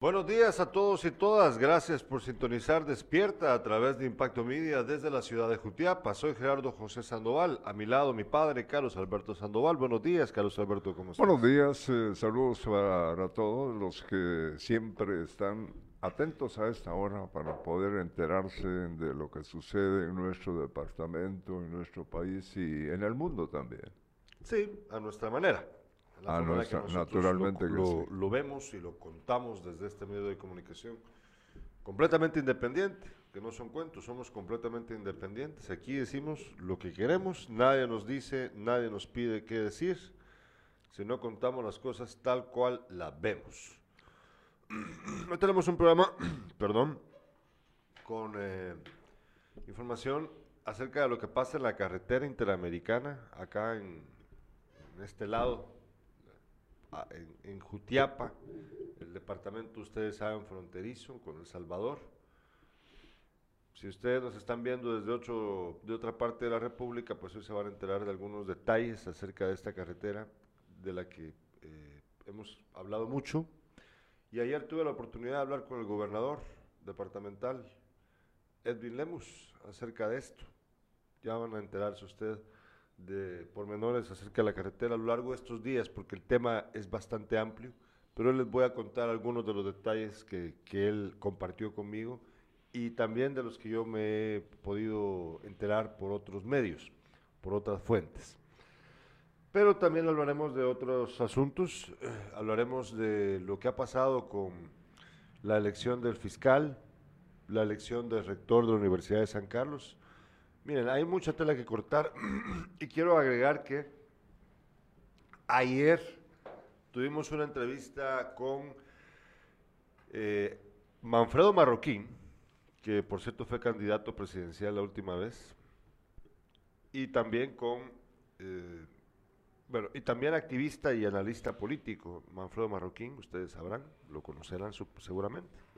Buenos días a todos y todas. Gracias por sintonizar Despierta a través de Impacto Media desde la ciudad de Jutiapa. Soy Gerardo José Sandoval. A mi lado, mi padre, Carlos Alberto Sandoval. Buenos días, Carlos Alberto. ¿Cómo estás? Buenos días. eh, saludos para todos los que siempre están atentos a esta hora para poder enterarse de lo que sucede en nuestro departamento, en nuestro país y en el mundo también. Sí, a nuestra manera. La A forma en la nuestra- nosotros naturalmente lo, que lo- lo vemos y lo contamos desde este medio de comunicación. Completamente independiente, que no son cuentos, somos completamente independientes. Aquí decimos lo que queremos, nadie nos dice, nadie nos pide qué decir, si no contamos las cosas tal cual las vemos. Hoy tenemos un programa, perdón, con eh, información acerca de lo que pasa en la carretera interamericana, acá en, en este lado, a- en, en Jutiapa, el departamento, ustedes saben, fronterizo con El Salvador. Si ustedes nos están viendo desde otro, de otra parte de la República, pues hoy se van a enterar de algunos detalles acerca de esta carretera de la que eh, hemos hablado mucho. Y ayer tuve la oportunidad de hablar con el gobernador departamental, Edwin Lemus, acerca de esto. Ya van a enterarse usted de pormenores acerca de la carretera a lo largo de estos días, porque el tema es bastante amplio, pero les voy a contar algunos de los detalles que, que él compartió conmigo y también de los que yo me he podido enterar por otros medios, por otras fuentes. Pero también hablaremos de otros asuntos, eh, hablaremos de lo que ha pasado con la elección del fiscal, la elección del rector de la Universidad de San Carlos. Miren, hay mucha tela que cortar y quiero agregar que ayer tuvimos una entrevista con eh, Manfredo Marroquín, que por cierto fue candidato presidencial la última vez, y también con, eh, bueno, y también activista y analista político, Manfredo Marroquín, ustedes sabrán, lo conocerán seguramente.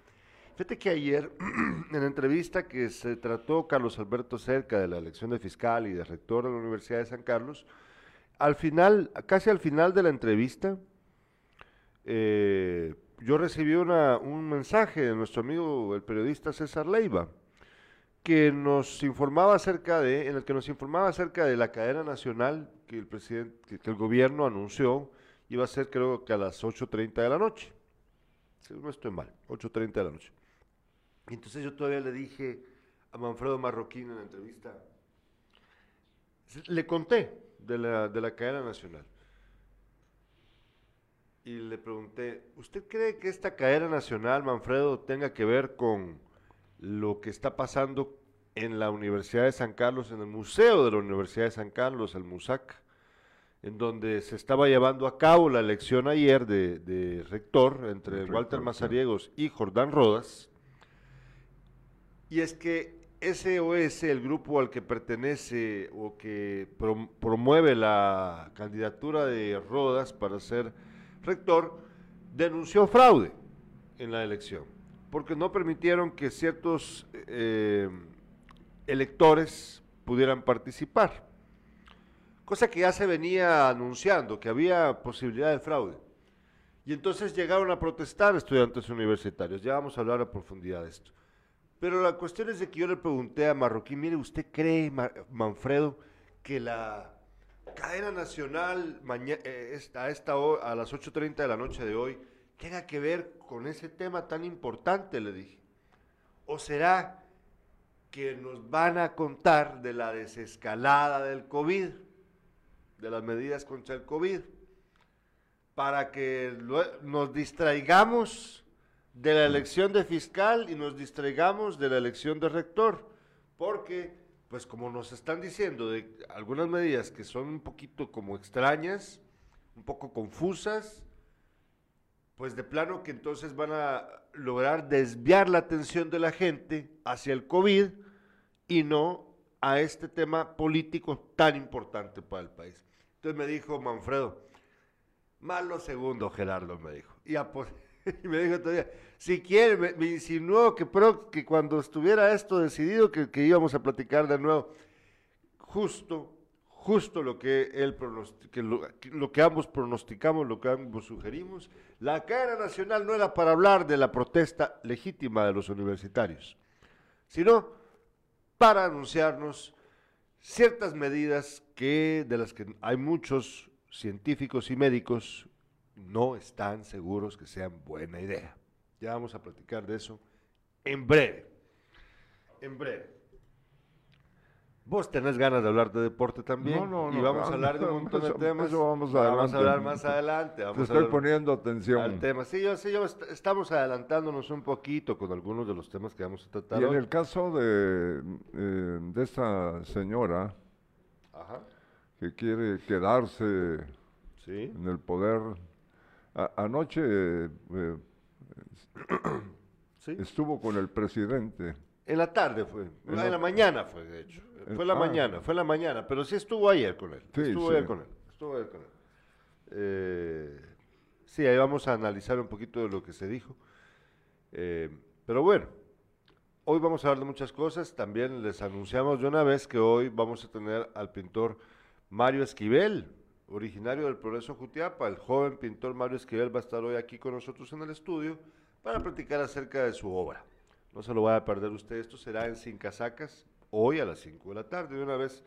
Fíjate que ayer, en la entrevista que se trató Carlos Alberto cerca de la elección de fiscal y de rector de la Universidad de San Carlos, al final, casi al final de la entrevista, eh, yo recibí un mensaje de nuestro amigo el periodista César Leiva, que nos informaba acerca de, en el que nos informaba acerca de la cadena nacional que el que el gobierno anunció iba a ser creo que a las 8.30 de la noche. Si no estoy mal, 8.30 de la noche. Y entonces yo todavía le dije a Manfredo Marroquín en la entrevista, le conté de la, de la cadena nacional. Y le pregunté, ¿usted cree que esta cadena nacional, Manfredo, tenga que ver con lo que está pasando en la Universidad de San Carlos, en el Museo de la Universidad de San Carlos, el MUSAC, en donde se estaba llevando a cabo la elección ayer de, de rector entre Walter sí. Mazariegos y Jordán Rodas? Y es que SOS, el grupo al que pertenece o que prom- promueve la candidatura de Rodas para ser rector, denunció fraude en la elección, porque no permitieron que ciertos eh, electores pudieran participar, cosa que ya se venía anunciando, que había posibilidad de fraude. Y entonces llegaron a protestar estudiantes universitarios, ya vamos a hablar a profundidad de esto. Pero la cuestión es de que yo le pregunté a Marroquín, mire, ¿usted cree, Ma- Manfredo, que la cadena nacional eh, a, esta a las 8.30 de la noche de hoy tenga que ver con ese tema tan importante? Le dije. ¿O será que nos van a contar de la desescalada del COVID, de las medidas contra el COVID, para que nos distraigamos de la elección de fiscal y nos distraigamos de la elección de rector, porque, pues como nos están diciendo, de algunas medidas que son un poquito como extrañas, un poco confusas, pues de plano que entonces van a lograr desviar la atención de la gente hacia el COVID y no a este tema político tan importante para el país. Entonces me dijo Manfredo, malo segundo, Gerardo, me dijo. Y, y me dijo todavía, si quiere, me, insinuó que, que cuando estuviera esto decidido, que, que íbamos a platicar de nuevo. Justo, justo lo que, él que lo, lo, que ambos pronosticamos, lo que ambos sugerimos. La cadena nacional no era para hablar de la protesta legítima de los universitarios, sino para anunciarnos ciertas medidas que, de las que hay muchos científicos y médicos no están seguros que sean buena idea. Ya vamos a platicar de eso en breve. En breve. Vos tenés ganas de hablar de deporte también. No, no, no. Y vamos a hablar de un montón de temas. Eso vamos, vamos a hablar más adelante. Vamos Te estoy poniendo atención. Al tema. Sí, yo, sí, yo estamos adelantándonos un poquito con algunos de los temas que vamos a tratar. Y en el caso de, eh, de esta señora que quiere quedarse en el poder, anoche eh, estuvo con el presidente. En la tarde fue, en, la, mañana fue, de hecho. Fue la ah. mañana, fue la mañana, pero sí estuvo ayer con él. estuvo ayer con él. Estuvo ayer con él. Eh, sí, ahí vamos a analizar un poquito de lo que se dijo. Eh, pero bueno, hoy vamos a hablar de muchas cosas. También les anunciamos de una vez que hoy vamos a tener al pintor Mario Esquivel, originario del Progreso Jutiapa. El joven pintor Mario Esquivel va a estar hoy aquí con nosotros en el estudio para platicar acerca de su obra. No se lo vaya a perder usted, esto será en Sin Casacas, hoy a las 5 de la tarde. De una vez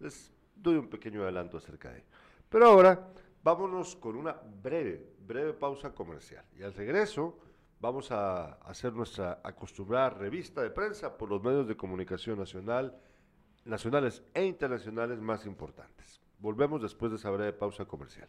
les doy un pequeño adelanto acerca de ello. Pero ahora vámonos con una breve, breve pausa comercial. Y al regreso vamos a hacer nuestra acostumbrada revista de prensa por los medios de comunicación nacional, nacionales e internacionales más importantes. Volvemos después de esa breve pausa comercial.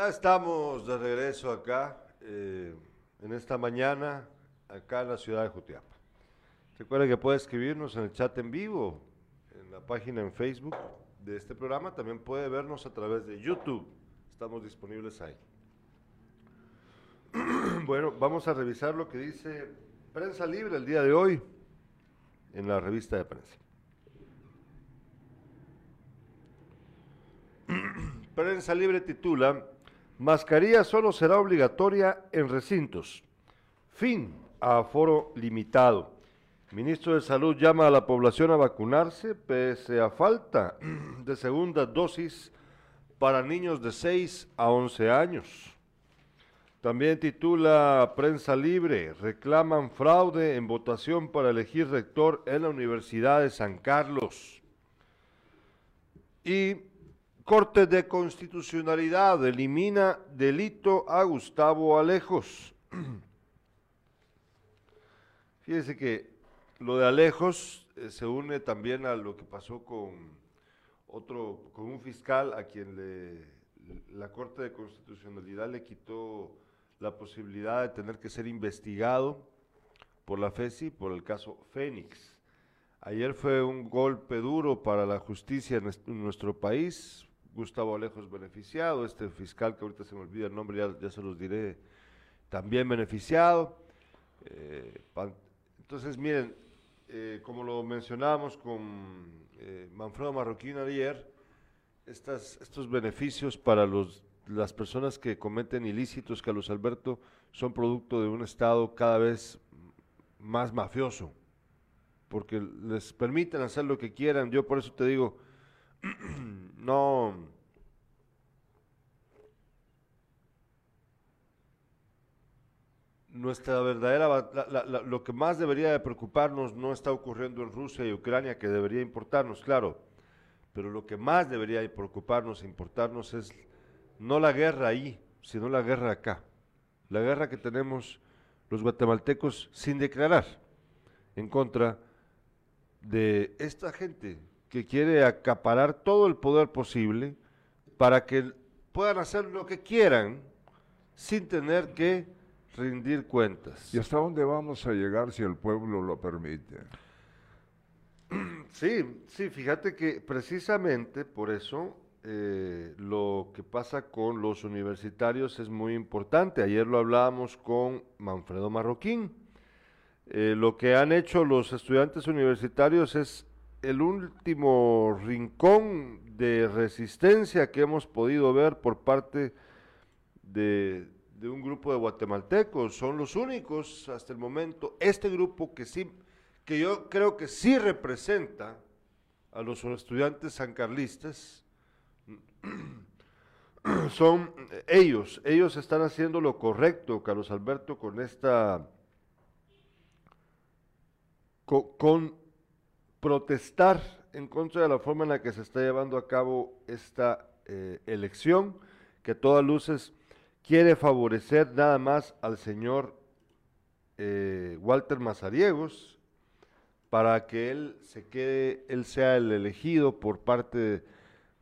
Ya estamos de regreso acá, eh, en esta mañana, acá en la ciudad de Jutiapa. Recuerda que puede escribirnos en el chat en vivo, en la página en Facebook de este programa. También puede vernos a través de YouTube. Estamos disponibles ahí. bueno, vamos a revisar lo que dice Prensa Libre el día de hoy en la revista de prensa. Prensa Libre titula Mascarilla solo será obligatoria en recintos. Fin a aforo limitado. Ministro de Salud llama a la población a vacunarse pese a falta de segunda dosis para niños de 6 a 11 años. También titula Prensa Libre, reclaman fraude en votación para elegir rector en la Universidad de San Carlos. Y Corte de Constitucionalidad elimina delito a Gustavo Alejos. Fíjese que lo de Alejos eh, se une también a lo que pasó con otro, con un fiscal a quien la Corte de Constitucionalidad le quitó la posibilidad de tener que ser investigado por la FESI por el caso Fénix. Ayer fue un golpe duro para la justicia en nuestro país, Gustavo Alejos beneficiado, este fiscal que ahorita se me olvida el nombre, ya, se los diré, también beneficiado. Eh, entonces, miren, eh, como lo mencionábamos con eh, Manfredo Marroquín ayer, estos beneficios para los, las personas que cometen ilícitos, Carlos Alberto, son producto de un Estado cada vez más mafioso, porque les permiten hacer lo que quieran. Yo por eso te digo, no... Nuestra verdadera, lo que más debería de preocuparnos no está ocurriendo en Rusia y Ucrania, que debería importarnos, claro, pero lo que más debería preocuparnos e importarnos es no la guerra ahí, sino la guerra acá, la guerra que tenemos los guatemaltecos sin declarar en contra de esta gente que quiere acaparar todo el poder posible para que puedan hacer lo que quieran sin tener que rendir cuentas. ¿Y hasta dónde vamos a llegar si el pueblo lo permite? Sí, sí, fíjate que precisamente por eso eh, lo que pasa con los universitarios es muy importante. Ayer lo hablábamos con Manfredo Marroquín. Eh, lo que han hecho los estudiantes universitarios es el último rincón de resistencia que hemos podido ver por parte de, un grupo de guatemaltecos. Son los únicos hasta el momento. Este grupo que sí que yo creo que sí representa a los estudiantes sancarlistas, son ellos, ellos están haciendo lo correcto, Carlos Alberto, con esta, protestar en contra de la forma en la que se está llevando a cabo esta eh, elección, que a todas luces quiere favorecer nada más al señor eh, Walter Mazariegos, para que él se quede, él sea el elegido por parte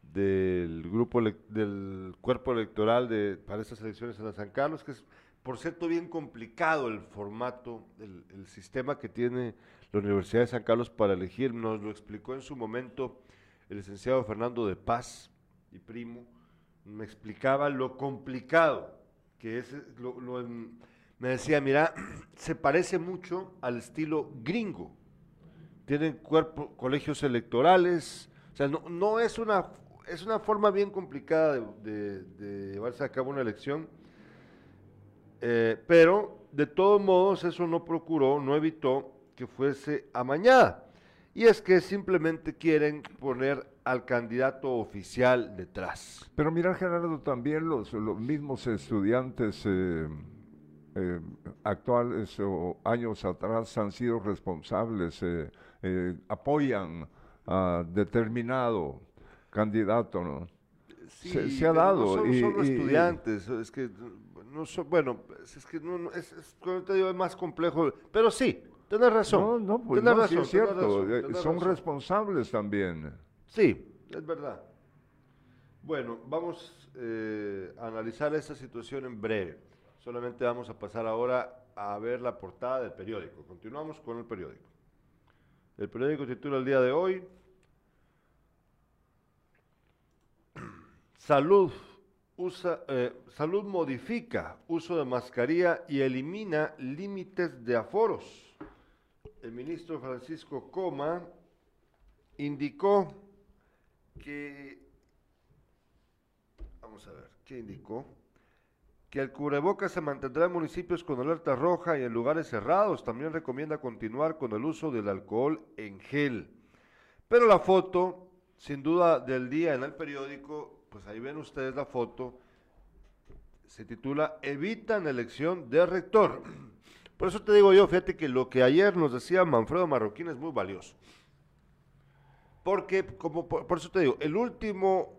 del grupo del cuerpo electoral de, para estas elecciones en la San Carlos, que es por cierto bien complicado el formato, el, el sistema que tiene la Universidad de San Carlos para elegir, nos lo explicó en su momento el licenciado Fernando de Paz y primo, me explicaba lo complicado que es, lo, me decía, mira, se parece mucho al estilo gringo, tienen cuerpo, colegios electorales, o sea, no, no es una es una forma bien complicada de, llevarse a cabo una elección, eh, pero de todos modos eso no procuró, no evitó que fuese amañada. Y es que simplemente quieren poner al candidato oficial detrás. Pero mira, Gerardo, también los, los mismos estudiantes eh, eh, actuales o años atrás han sido responsables. Eh, apoyan a determinado candidato, ¿no? se, ha dado. No son y, solo estudiantes, es que no son, bueno, es que no, es, es, te digo, es más complejo, pero sí, tienes razón. No, no, pues no, razón, es cierto, eh, son responsables también. Sí, es verdad. Bueno, vamos eh, a analizar esta situación en breve. Solamente vamos a pasar ahora a ver la portada del periódico. Continuamos con el periódico. El periódico titula el día de hoy, Salud, usa, eh, salud modifica uso de mascarilla y elimina límites de aforos. El ministro Francisco Coma indicó que, vamos a ver, ¿qué indicó? que el cubrebocas se mantendrá en municipios con alerta roja y en lugares cerrados. También recomienda continuar con el uso del alcohol en gel. Pero la foto, sin duda del día en el periódico, pues ahí ven ustedes la foto, se titula Evitan elección de rector. Por eso te digo yo, fíjate que lo que ayer nos decía Manfredo Marroquín es muy valioso. Porque, como por eso te digo, el último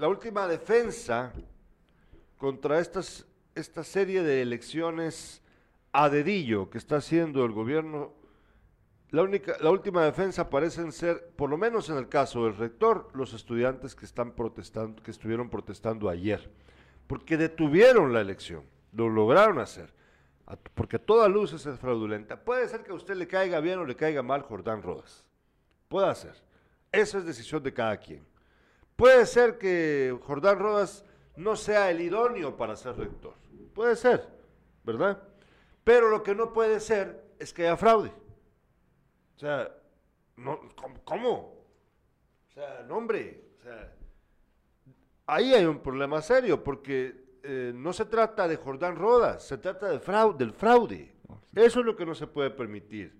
la última defensa contra estas, esta serie de elecciones a dedillo que está haciendo el gobierno, la, única, la última defensa parecen ser, por lo menos en el caso del rector, los estudiantes que, están protestando, que estuvieron protestando ayer, porque detuvieron la elección, lo lograron hacer, porque toda luz es fraudulenta. Puede ser que a usted le caiga bien o le caiga mal Jordán Rodas, puede ser, esa es decisión de cada quien. Puede ser que Jordán Rodas no sea el idóneo para ser rector. Puede ser, ¿verdad? Pero lo que no puede ser es que haya fraude. O sea, ¿cómo? O sea, no, hombre. O sea, ahí hay un problema serio, porque eh, no se trata de Jordán Rodas, se trata de fraude, del fraude. Eso es lo que no se puede permitir.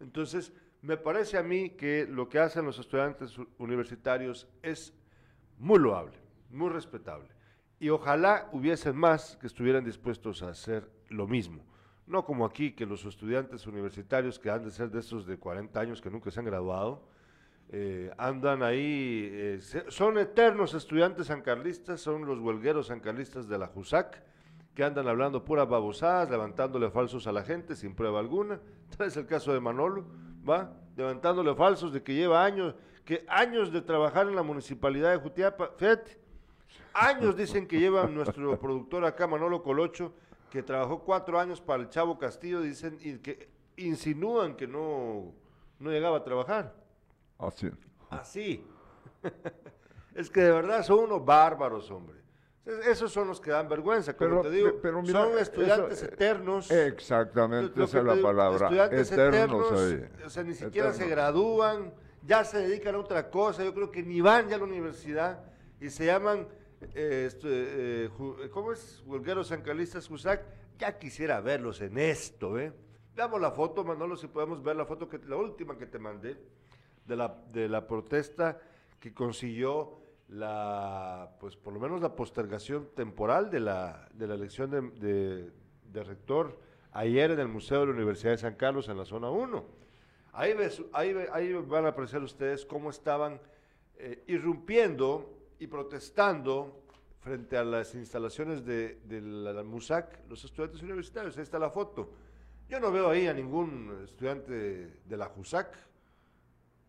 Entonces, me parece a mí que lo que hacen los estudiantes universitarios es muy loable, muy respetable. Y ojalá hubiesen más que estuvieran dispuestos a hacer lo mismo. No como aquí, que los estudiantes universitarios que han de ser de esos de 40 años que nunca se han graduado, eh, andan ahí, eh, son eternos estudiantes sancarlistas, son los huelgueros sancarlistas de la JUSAC, que andan hablando puras babosadas, levantándole falsos a la gente sin prueba alguna. Tal es el caso de Manolo, ¿va? Levantándole falsos de que lleva años, que años de trabajar en la municipalidad de Jutiapa, fíjate, años dicen que lleva nuestro productor acá, Manolo Colocho, que trabajó cuatro años para el Chavo Castillo, dicen, y que insinúan que no, no llegaba a trabajar. Así. Así. es que de verdad son unos bárbaros, hombre. Esos son los que dan vergüenza, como te digo. son estudiantes eh, eternos. Exactamente, esa es la palabra. Estudiantes eternos, o sea, ni siquiera se gradúan, ya se dedican a otra cosa. Yo creo que ni van ya a la universidad y se llaman, eh, eh, ¿cómo es? Huelgueros Sancalistas Jusac. Ya quisiera verlos en esto, ¿eh? Veamos la foto, Manolo, si podemos ver la foto, que la última que te mandé de la, de la protesta que consiguió la, pues por lo menos la postergación temporal de la, de la elección de, de, rector ayer en el Museo de la Universidad de San Carlos en la zona 1. Ahí, ves, ahí, ahí van a apreciar ustedes cómo estaban eh, irrumpiendo y protestando frente a las instalaciones de, de la, MUSAC, los estudiantes universitarios. Ahí está la foto. Yo no veo ahí a ningún estudiante de la JUSAC,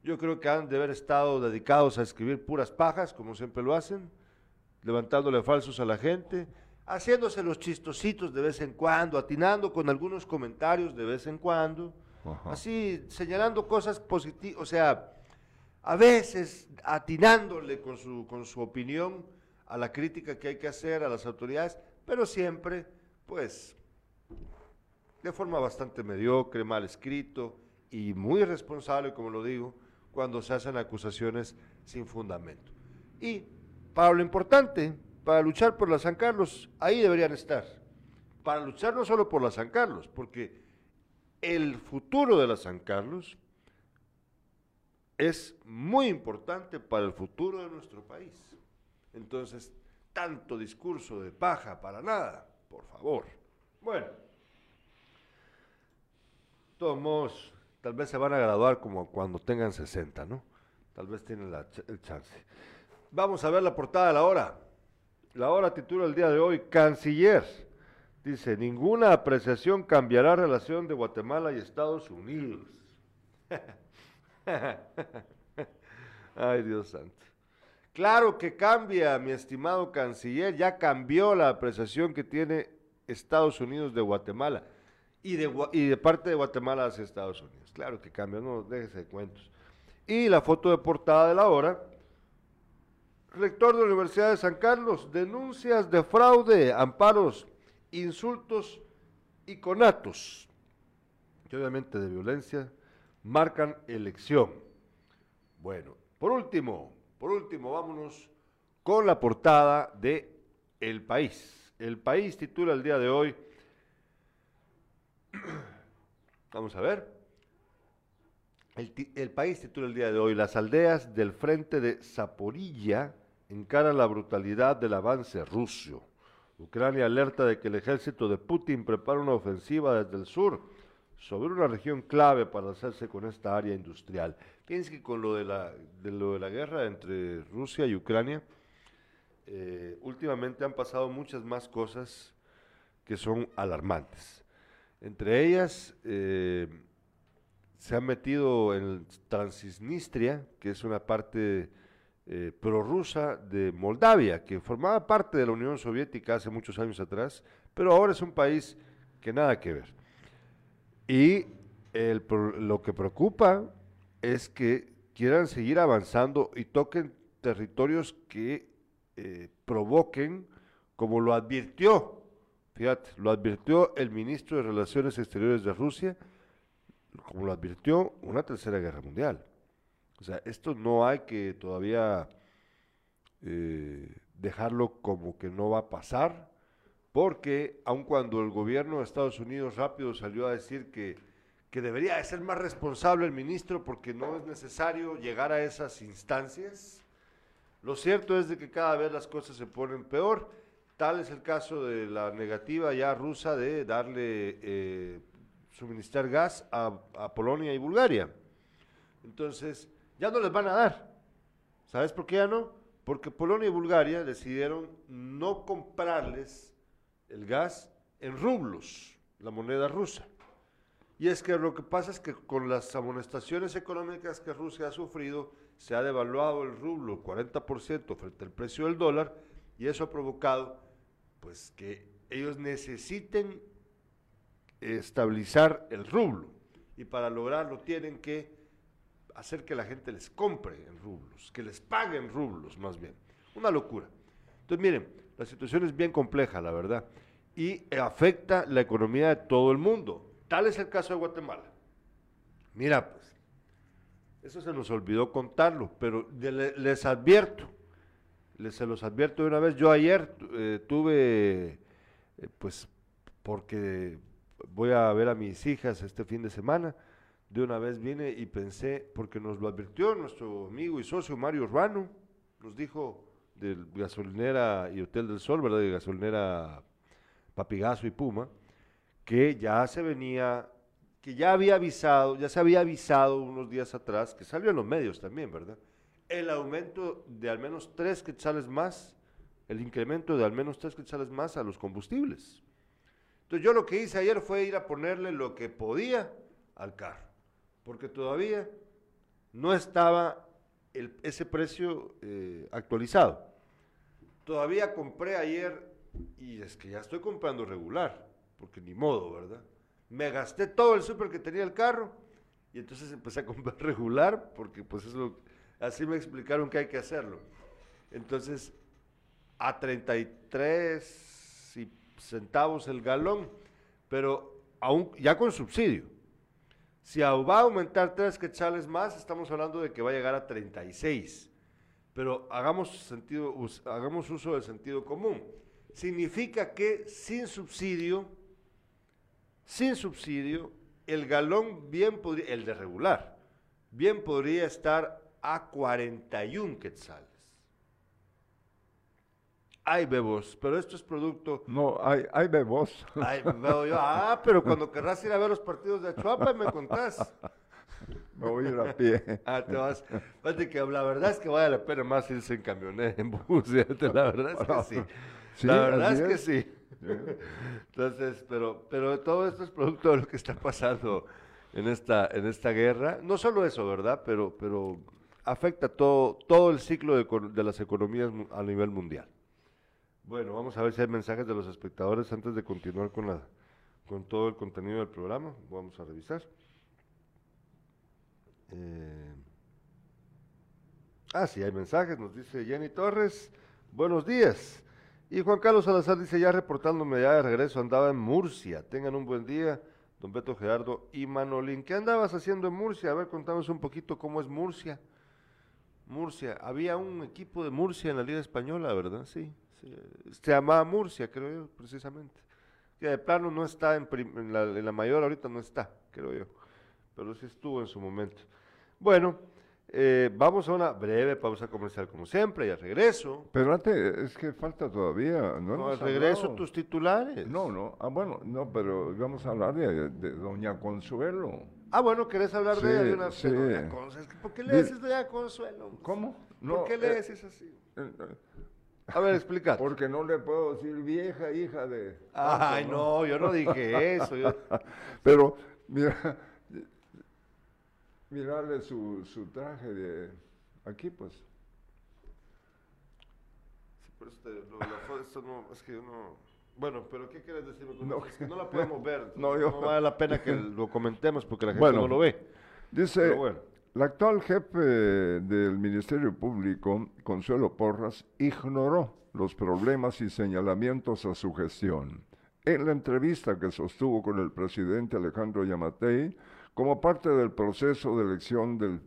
yo creo que han de haber estado dedicados a escribir puras pajas, como siempre lo hacen, levantándole falsos a la gente, haciéndose los chistositos de vez en cuando, atinando con algunos comentarios de vez en cuando, así señalando cosas positivas, o sea, a veces atinándole con su, con su opinión a la crítica que hay que hacer a las autoridades, pero siempre, pues, de forma bastante mediocre, mal escrito y muy responsable, como lo digo, cuando se hacen acusaciones sin fundamento. Y para lo importante, para luchar por la San Carlos, ahí deberían estar. Para luchar no solo por la San Carlos, porque el futuro de la San Carlos es muy importante para el futuro de nuestro país. Entonces, tanto discurso de paja para nada, por favor. Bueno, todos tal vez se van a graduar como cuando tengan 60, ¿no? Tal vez tienen la el chance. Vamos a ver la portada de la hora. La hora titula el día de hoy, Canciller. Dice, ninguna apreciación cambiará relación de Guatemala y Estados Unidos. Ay, Dios santo. Claro que cambia, mi estimado canciller, ya cambió la apreciación que tiene Estados Unidos de Guatemala y de, y de parte de Guatemala hacia Estados Unidos. Claro que cambia, no déjese de cuentos. Y la foto de portada de la hora. Rector de la Universidad de San Carlos, denuncias de fraude, amparos, insultos y conatos, que obviamente de violencia marcan elección. Bueno, por último, por último, vámonos con la portada de El País. El País titula el día de hoy, vamos a ver, el, país titula el día de hoy, las aldeas del frente de Zaporilla encaran la brutalidad del avance ruso. Ucrania alerta de que el ejército de Putin prepara una ofensiva desde el sur sobre una región clave para hacerse con esta área industrial. Fíjense que con lo de la, de lo de la guerra entre Rusia y Ucrania, eh, últimamente han pasado muchas más cosas que son alarmantes. Entre ellas, eh, se han metido en Transnistria, que es una parte eh, prorrusa de Moldavia, que formaba parte de la Unión Soviética hace muchos años atrás, pero ahora es un país que nada que ver. Y lo que preocupa es que quieran seguir avanzando y toquen territorios que eh, provoquen, como lo advirtió, fíjate, lo advirtió el ministro de Relaciones Exteriores de Rusia, como lo advirtió, una tercera guerra mundial. O sea, esto no hay que todavía eh, dejarlo como que no va a pasar, porque aun cuando el gobierno de Estados Unidos rápido salió a decir que, que debería de ser más responsable el ministro porque no es necesario llegar a esas instancias, lo cierto es de que cada vez las cosas se ponen peor. Tal es el caso de la negativa ya rusa de darle, eh, suministrar gas a, a Polonia y Bulgaria. Entonces, ya no les van a dar. ¿Sabes por qué ya no? Porque Polonia y Bulgaria decidieron no comprarles el gas en rublos, la moneda rusa. Y es que lo que pasa es que con las amonestaciones económicas que Rusia ha sufrido, se ha devaluado el rublo 40% frente al precio del dólar y eso ha provocado pues que ellos necesiten estabilizar el rublo y para lograrlo tienen que hacer que la gente les compre en rublos, que les pague en rublos más bien. Una locura. Entonces miren, la situación es bien compleja, la verdad, y afecta la economía de todo el mundo. Tal es el caso de Guatemala. Mira, pues, eso se nos olvidó contarlo, pero les advierto, les se los advierto de una vez. Yo ayer eh, tuve, eh, pues, porque voy a ver a mis hijas este fin de semana, de una vez vine y pensé, porque nos lo advirtió nuestro amigo y socio Mario Urbano, nos dijo de gasolinera y Hotel del Sol, ¿verdad? De gasolinera Papigazo y Puma, que ya se venía, que ya había avisado, ya se había avisado unos días atrás, que salió en los medios también, ¿verdad? El aumento de al menos tres quetzales más, el incremento de al menos tres quetzales más a los combustibles. Entonces yo lo que hice ayer fue ir a ponerle lo que podía al carro porque todavía no estaba ese precio eh, actualizado. Todavía compré ayer, y es que ya estoy comprando regular, porque ni modo, ¿verdad? Me gasté todo el súper que tenía el carro, y entonces empecé a comprar regular, porque pues eso, así me explicaron que hay que hacerlo. Entonces, a 33 centavos el galón, pero aún ya con subsidio. Si va a aumentar tres quetzales más, estamos hablando de que va a llegar a 36. Pero hagamos, sentido, hagamos uso del sentido común. Significa que sin subsidio, sin subsidio, el galón bien podría, el de regular, bien podría estar a 41 quetzales. Hay bebos, pero esto es producto. No, hay, hay bebos. Ay, veo yo. Ah, pero cuando querrás ir a ver los partidos de Chuapa, me contás. Me voy a ir a pie. Ah, te vas. Fíjate que la verdad es que vale la pena más irse en camioneta, en bus. La verdad es que sí. la verdad es, que sí. Entonces, pero, pero todo esto es producto de lo que está pasando en esta, en esta guerra. No solo eso, ¿verdad? Pero, pero afecta todo, todo el ciclo de, las economías a nivel mundial. Bueno, vamos a ver si hay mensajes de los espectadores antes de continuar con, la, con todo el contenido del programa. Vamos a revisar. Eh, ah, sí, hay mensajes, nos dice Jenny Torres. Buenos días. Y Juan Carlos Salazar dice, ya reportándome ya de regreso, andaba en Murcia. Tengan un buen día, don Beto Gerardo y Manolín. ¿Qué andabas haciendo en Murcia? A ver, contamos un poquito cómo es Murcia. Murcia, había un equipo de Murcia en la Liga Española, ¿verdad? Sí se llamaba Murcia, creo yo, precisamente. Que de plano no está en, la, mayor, ahorita no está, creo yo, pero sí estuvo en su momento. Bueno, eh, vamos a una breve pausa comercial como siempre y al regreso. Pero antes, es que falta todavía, ¿no? no al regreso tus titulares. No, no, ah, bueno, no, pero vamos a hablar de, Doña Consuelo. Ah, bueno, ¿querés hablar de una sí. Doña Consuelo? ¿Por qué le decís Doña Consuelo? ¿Cómo? ¿Por qué le eh, decís así? Eh, a ver, explica. Porque no le puedo decir vieja hija de... Ay, no, yo no dije eso. Pero, mira, mirarle su, su traje de aquí, pues. Sí, pero esto no, es que yo no... Bueno, pero ¿qué quieres decirme con no, Es que no la podemos ver. No, yo, no vale la pena que lo comentemos porque la gente no lo ve. Dice, bueno. La actual jefe del Ministerio Público, Consuelo Porras, ignoró los problemas y señalamientos a su gestión. En la entrevista que sostuvo con el presidente Alejandro Yamatei, como parte del proceso de elección del,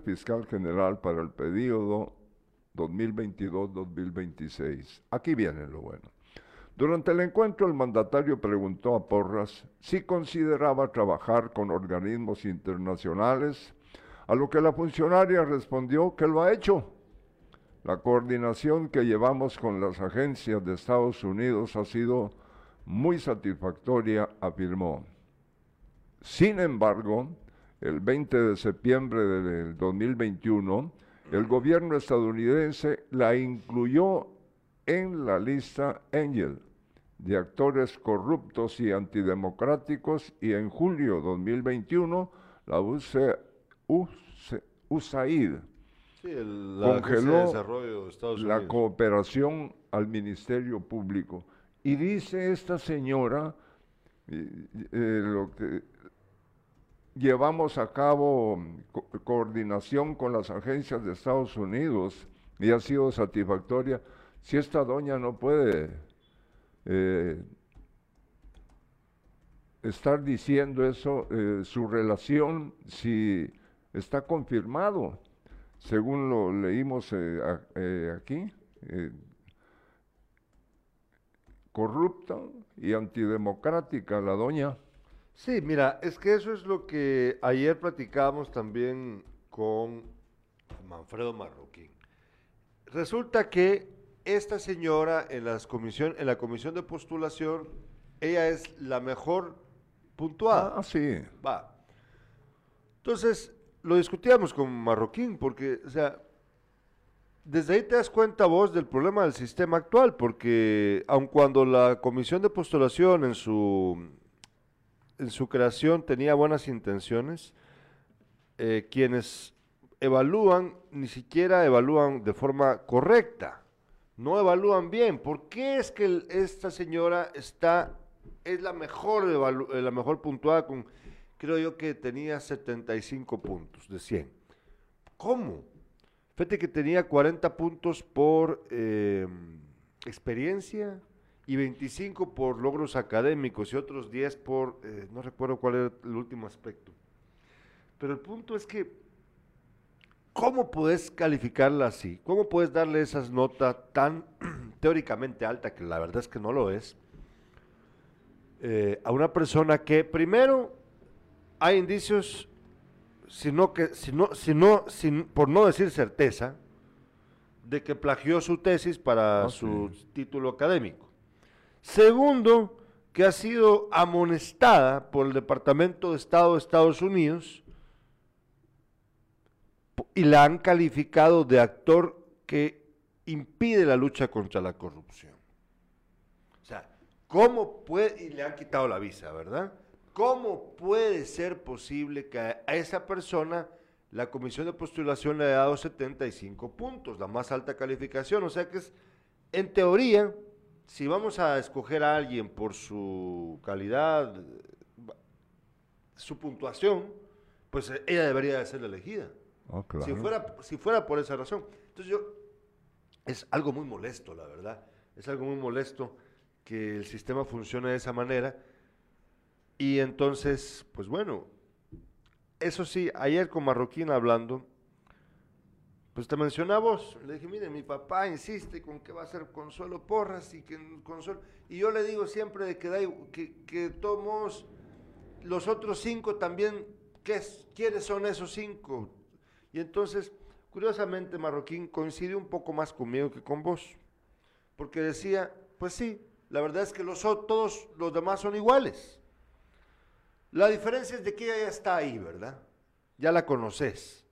fiscal general para el periodo 2022-2026. Aquí viene lo bueno. Durante el encuentro, el mandatario preguntó a Porras si consideraba trabajar con organismos internacionales, a lo que la funcionaria respondió que lo ha hecho. La coordinación que llevamos con las agencias de Estados Unidos ha sido muy satisfactoria, afirmó. Sin embargo, el 20 de septiembre del 2021, el gobierno estadounidense la incluyó en la lista Angel de actores corruptos y antidemocráticos y en julio 2021 la USAID congeló la cooperación al Ministerio Público. Y dice esta señora, eh, lo que llevamos a cabo coordinación con las agencias de Estados Unidos y ha sido satisfactoria. Si esta doña no puede eh, estar diciendo eso, eh, su relación, si está confirmado, según lo leímos eh, aquí, corrupta y antidemocrática la doña. Sí, mira, es que eso es lo que ayer platicábamos también con Manfredo Marroquín. Resulta que esta señora en, las comisión, en la comisión de postulación, ella es la mejor puntuada. Ah, sí. Va. Entonces, lo discutíamos con Marroquín, porque, o sea, desde ahí te das cuenta vos del problema del sistema actual, porque aun cuando la comisión de postulación en su, en su creación tenía buenas intenciones, eh, quienes evalúan ni siquiera evalúan de forma correcta no evalúan bien. ¿Por qué es que esta señora está, es la mejor, eh, la mejor puntuada con, creo yo que tenía 75 puntos de 100? ¿Cómo? Fíjate que tenía 40 puntos por em, experiencia y 25 por logros académicos y otros 10 por, eh, no recuerdo cuál era el último aspecto. Pero el punto es que ¿Cómo puedes calificarla así? ¿Cómo puedes darle esas notas tan teóricamente alta, que la verdad es que no lo es, eh, a una persona que primero hay indicios, sino que, sino, sino, sin, por no decir certeza, de que plagió su tesis para su título académico. Segundo, que ha sido amonestada por el Departamento de Estado de Estados Unidos y la han calificado de actor que impide la lucha contra la corrupción. O sea, ¿cómo puede, y le han quitado la visa, ¿verdad? ¿Cómo puede ser posible que a esa persona la comisión de postulación le haya dado 75 puntos, la más alta calificación? O sea que es, en teoría, si vamos a escoger a alguien por su calidad, su puntuación, pues ella debería de ser elegida. Oh, si, fuera, si fuera por esa razón. Entonces yo, es algo muy molesto, la verdad. Es algo muy molesto que el sistema funcione de esa manera. Y entonces, pues bueno, eso sí, ayer con Marroquín hablando, pues te mencionamos, le dije, mire, mi papá insiste con que va a ser Consuelo Porras y que Consuelo... Y yo le digo siempre de que, da, que, que tomos los otros cinco también, ¿qué ¿quiénes son esos cinco? Y entonces, curiosamente, Marroquín coincide un poco más conmigo que con vos, porque decía, pues sí, la verdad es que los, todos los demás son iguales. La diferencia es de que ella ya está ahí, ¿verdad? Ya la conoces.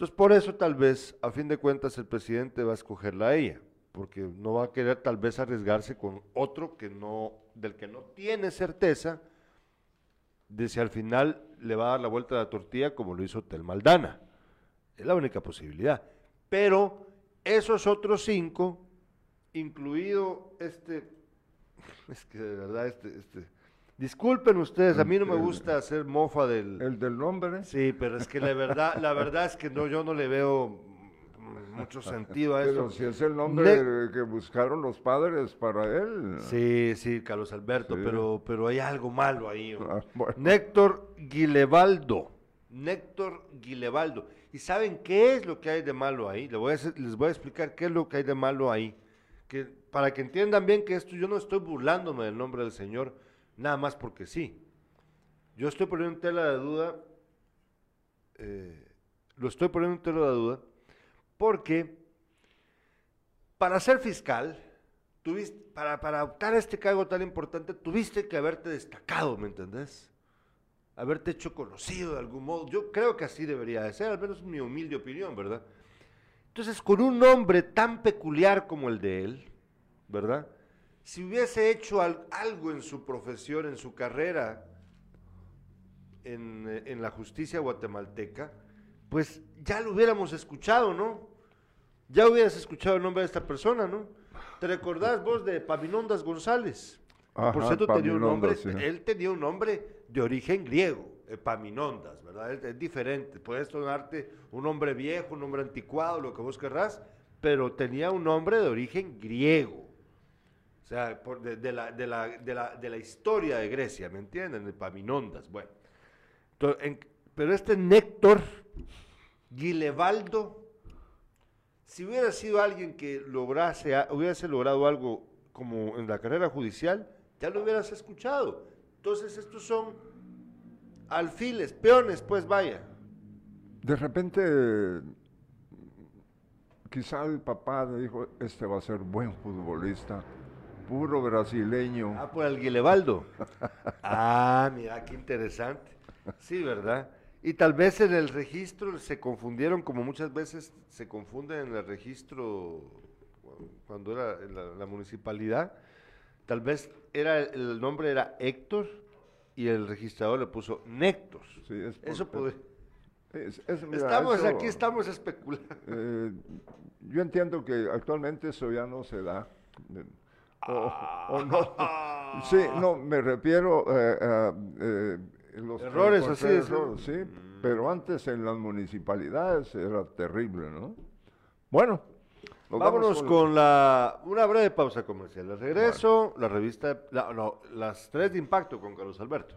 Entonces, por eso tal vez, a fin de cuentas, el presidente va a escogerla a ella, porque no va a querer tal vez arriesgarse con otro que no, del que no tiene certeza de si al final le va a dar la vuelta a la tortilla como lo hizo Tel Maldana. Es la única posibilidad. Pero esos otros cinco, incluido este, es que de verdad, este, este, disculpen ustedes, a mí no me gusta hacer mofa del... El del nombre. Sí, pero es que la verdad, la verdad es que no, yo no le veo mucho sentido a eso. Pero si es el nombre que buscaron los padres para él. Sí, sí, Carlos Alberto, pero, pero hay algo malo ahí. Ah, Néctor Guilevaldo. Néctor Guilevaldo. ¿Y saben qué es lo que hay de malo ahí? Les voy a, les voy a explicar qué es lo que hay de malo ahí. Que, para que entiendan bien que esto yo no estoy burlándome del nombre del Señor, nada más porque sí. Yo estoy poniendo en tela de duda, eh, lo estoy poniendo en tela de duda, porque para ser fiscal, tuviste, para, para optar a este cargo tan importante, tuviste que haberte destacado, ¿me entendés? Haberte hecho conocido de algún modo. Yo creo que así debería de ser, al menos mi humilde opinión, ¿verdad? Entonces, con un nombre tan peculiar como el de él, ¿verdad? Si hubiese hecho algo en su profesión, en su carrera, en, en la justicia guatemalteca, pues ya lo hubiéramos escuchado, ¿no? Ya hubieras escuchado el nombre de esta persona, ¿no? ¿Te recordás vos de Paminondas González? Por cierto, tenía un nombre, él tenía un nombre de origen griego, Epaminondas, ¿verdad? Es, diferente. Puedes tornarte un nombre viejo, un nombre anticuado, lo que vos querrás, pero tenía un nombre de origen griego. Sea, de, la, de, la, de, la, historia de Grecia, ¿me entienden? Epaminondas. Bueno. pero este Néctor Guilevaldo si hubiera sido alguien que lograse, hubiese logrado algo como en la carrera judicial, ya lo hubieras escuchado. Entonces estos son alfiles, peones, pues vaya. De repente, quizá el papá le dijo, este va a ser buen futbolista, puro brasileño. Ah, pues el ah, mira, qué interesante. Sí, ¿verdad? Y tal vez en el registro se confundieron, como muchas veces se confunden en el registro cuando era la, municipalidad. Tal vez era el nombre era Héctor y el registrador le puso Néctor. Sí, eso puede. estamos aquí, estamos especulando. Eh, yo entiendo que actualmente eso ya no se da. O, no. Sí, no, me refiero eh, a eh, los errores así sí, pero antes en las municipalidades era terrible, ¿no? Bueno, vámonos con, la una breve pausa comercial. El regreso, la revista, las tres de impacto con Carlos Alberto.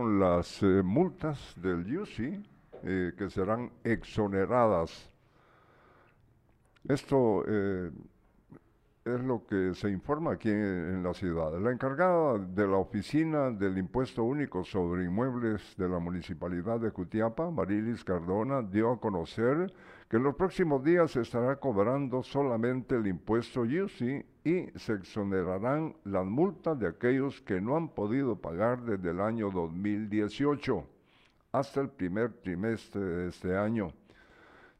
Las eh, multas del UCI eh, que serán exoneradas. Esto eh, es lo que se informa aquí en, la ciudad. La encargada de la oficina del impuesto único sobre inmuebles de la municipalidad de Cutiapa, Marilis Cardona, dio a conocer que en los próximos días se estará cobrando solamente el impuesto UCI y se exonerarán las multas de aquellos que no han podido pagar desde el año 2018 hasta el primer trimestre de este año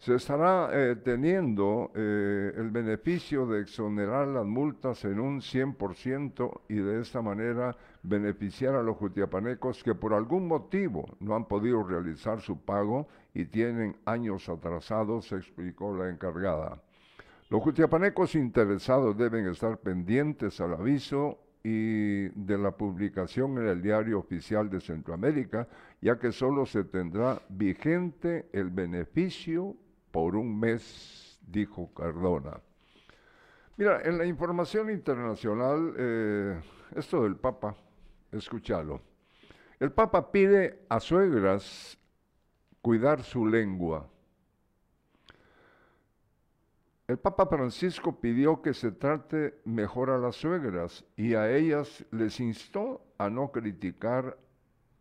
se estará eh, teniendo eh, el beneficio de exonerar las multas en un 100% y de esta manera beneficiar a los jutiapanecos que por algún motivo no han podido realizar su pago y tienen años atrasados, explicó la encargada. Los jutiapanecos interesados deben estar pendientes al aviso y de la publicación en el diario oficial de Centroamérica, ya que solo se tendrá vigente el beneficio por un mes dijo Cardona. Mira, en la información internacional, eh, esto del Papa, escúchalo. El Papa pide a suegras cuidar su lengua. El Papa Francisco pidió que se trate mejor a las suegras y a ellas les instó a no criticar,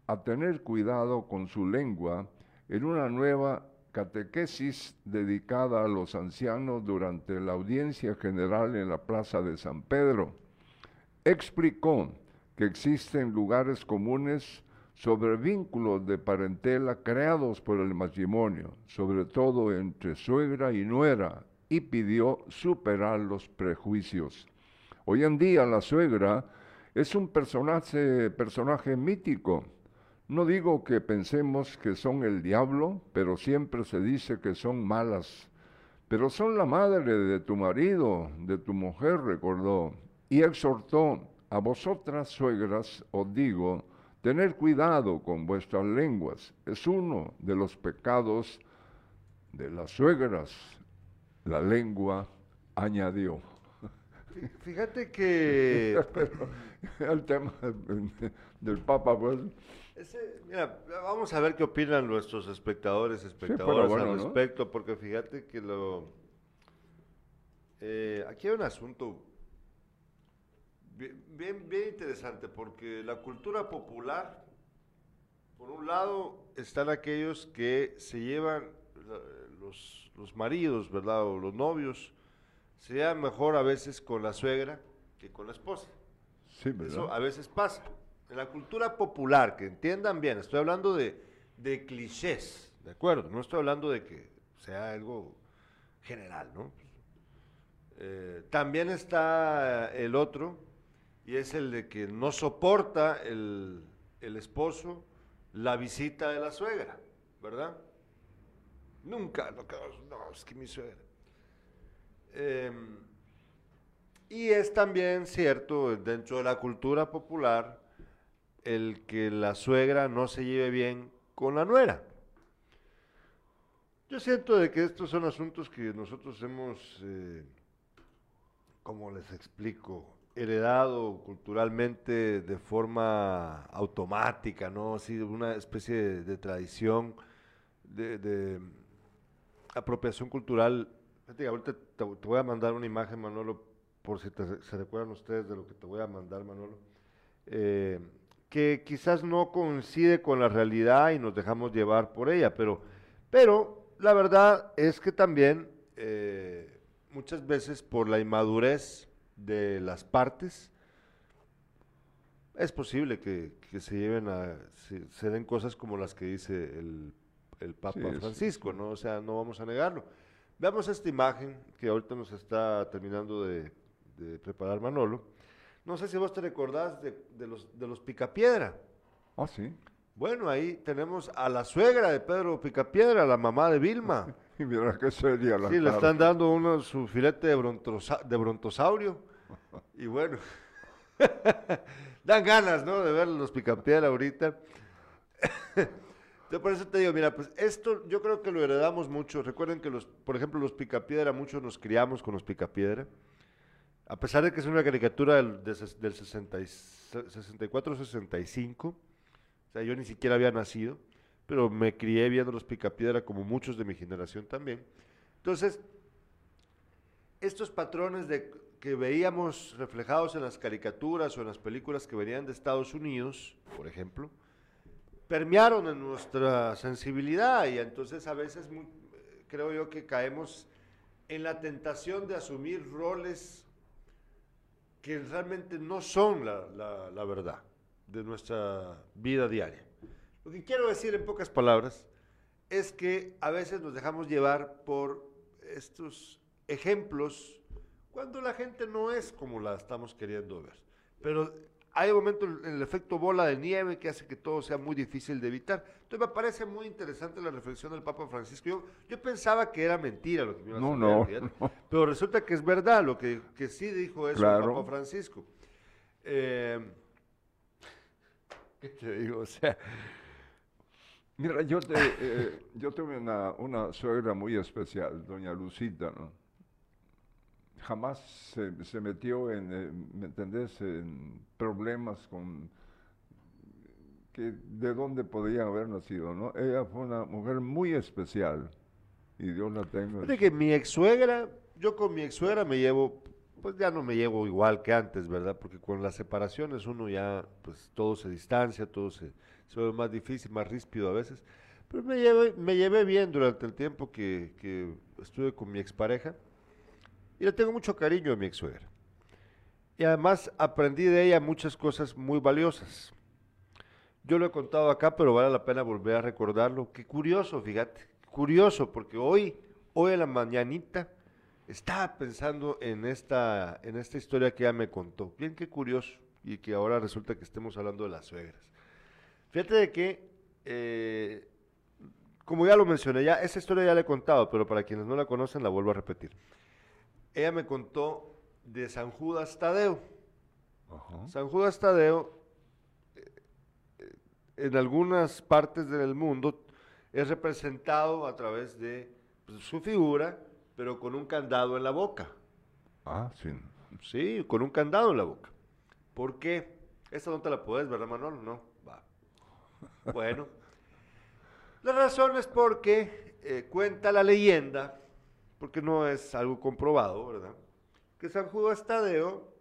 a tener cuidado con su lengua en una nueva catequesis dedicada a los ancianos durante la audiencia general en la Plaza de San Pedro. Explicó que existen lugares comunes sobre vínculos de parentela creados por el matrimonio, sobre todo entre suegra y nuera, y pidió superar los prejuicios. Hoy en día la suegra es un personaje, personaje mítico. No digo que pensemos que son el diablo, pero siempre se dice que son malas. Pero son la madre de tu marido, de tu mujer, recordó, y exhortó, a vosotras suegras os digo, Tener cuidado con vuestras lenguas es uno de los pecados de las suegras. La lengua añadió. Fíjate que... el tema del Papa, pues... mira, vamos a ver qué opinan nuestros espectadores, espectadoras al respecto, porque fíjate que lo... Eh, aquí hay un asunto Bien, bien, interesante, porque la cultura popular, por un lado, están aquellos que se llevan los, los maridos, ¿verdad? O los novios, se llevan mejor a veces con la suegra que con la esposa. Sí, ¿verdad? Eso a veces pasa. En la cultura popular, que entiendan bien, estoy hablando de, de clichés, ¿de acuerdo? No estoy hablando de que sea algo general, ¿no? Eh, también está el otro, y es el de que no soporta el, esposo la visita de la suegra, ¿verdad? Nunca, no, no es que mi suegra. Em, y es también cierto dentro de la cultura popular el que la suegra no se lleve bien con la nuera. Yo siento de que estos son asuntos que nosotros hemos, eh, como les explico, heredado culturalmente de forma automática, ¿no? Así, una especie de, tradición, de, apropiación cultural. Fíjate, ahorita te, voy a mandar una imagen, Manolo, por si se recuerdan ustedes de lo que te voy a mandar, Manolo, eh, que quizás no coincide con la realidad y nos dejamos llevar por ella, pero, pero la verdad es que también eh, muchas veces por la inmadurez, de las partes, es posible que, se lleven a, se, den cosas como las que dice el, el Papa Francisco, ¿no? O sea, no vamos a negarlo. Veamos esta imagen que ahorita nos está terminando de, preparar Manolo. No sé si vos te recordás de, los, de los Picapiedra. Ah, sí. Bueno, ahí tenemos a la suegra de Pedro Picapiedra, la mamá de Vilma. y mira qué sería la Sí, le están dando uno, su filete de, de brontosaurio. Y bueno, dan ganas, ¿no? De ver los picapiedra ahorita. por eso te digo, mira, pues esto yo creo que lo heredamos mucho. Recuerden que, los, por ejemplo, los picapiedra, muchos nos criamos con los picapiedra. A pesar de que es una caricatura del, del 64-65, o sea, yo ni siquiera había nacido, pero me crié viendo los picapiedra como muchos de mi generación también. Entonces, estos patrones que veíamos reflejados en las caricaturas o en las películas que venían de Estados Unidos, por ejemplo, permearon en nuestra sensibilidad y entonces a veces creo yo que caemos en la tentación de asumir roles que realmente no son la, la verdad de nuestra vida diaria. Lo que quiero decir en pocas palabras es que a veces nos dejamos llevar por estos ejemplos cuando la gente no es como la estamos queriendo ver. Pero hay un momento el efecto bola de nieve que hace que todo sea muy difícil de evitar. Entonces me parece muy interesante la reflexión del Papa Francisco. Yo, pensaba que era mentira lo que me iba a no, no, pero resulta que es verdad lo que, sí dijo eso el Papa Francisco. Eh, ¿Qué te digo? O sea, Mira, yo, te, eh, yo tuve una, una suegra muy especial, doña Lucita, ¿no? Jamás se, se metió en, eh, ¿me entendés?, en problemas con que de dónde podía haber nacido, ¿no? Ella fue una mujer muy especial y Dios la tenga. Fíjate que mi ex suegra, yo con mi ex suegra me llevo, pues ya no me llevo igual que antes, ¿verdad? Porque con las separaciones uno ya, pues todo se distancia, todo se, se ve más difícil, más ríspido a veces. Pero me llevé, me llevé bien durante el tiempo que, que estuve con mi expareja y le tengo mucho cariño a mi ex suegra. Y además aprendí de ella muchas cosas muy valiosas. Yo lo he contado acá, pero vale la pena volver a recordarlo. Qué curioso, fíjate, curioso, porque hoy, hoy en la mañanita, estaba pensando en esta, en esta historia que ella me contó. Bien, qué curioso, y que ahora resulta que estemos hablando de las suegras. Fíjate de que, eh, como ya lo mencioné, ya esa historia ya la he contado, pero para quienes no la conocen la vuelvo a repetir. Ella me contó de San Judas Tadeo. Ajá. San Judas Tadeo, eh, en algunas partes del mundo, es representado a través de pues, su figura, pero con un candado en la boca. Ah, sí. Sí, con un candado en la boca. ¿Por qué? Esta no te la puedes, ¿verdad, Manuel? No. Va. Bueno. La razón es porque eh, cuenta la leyenda, porque no es algo comprobado, ¿verdad? Que San Judas Tadeo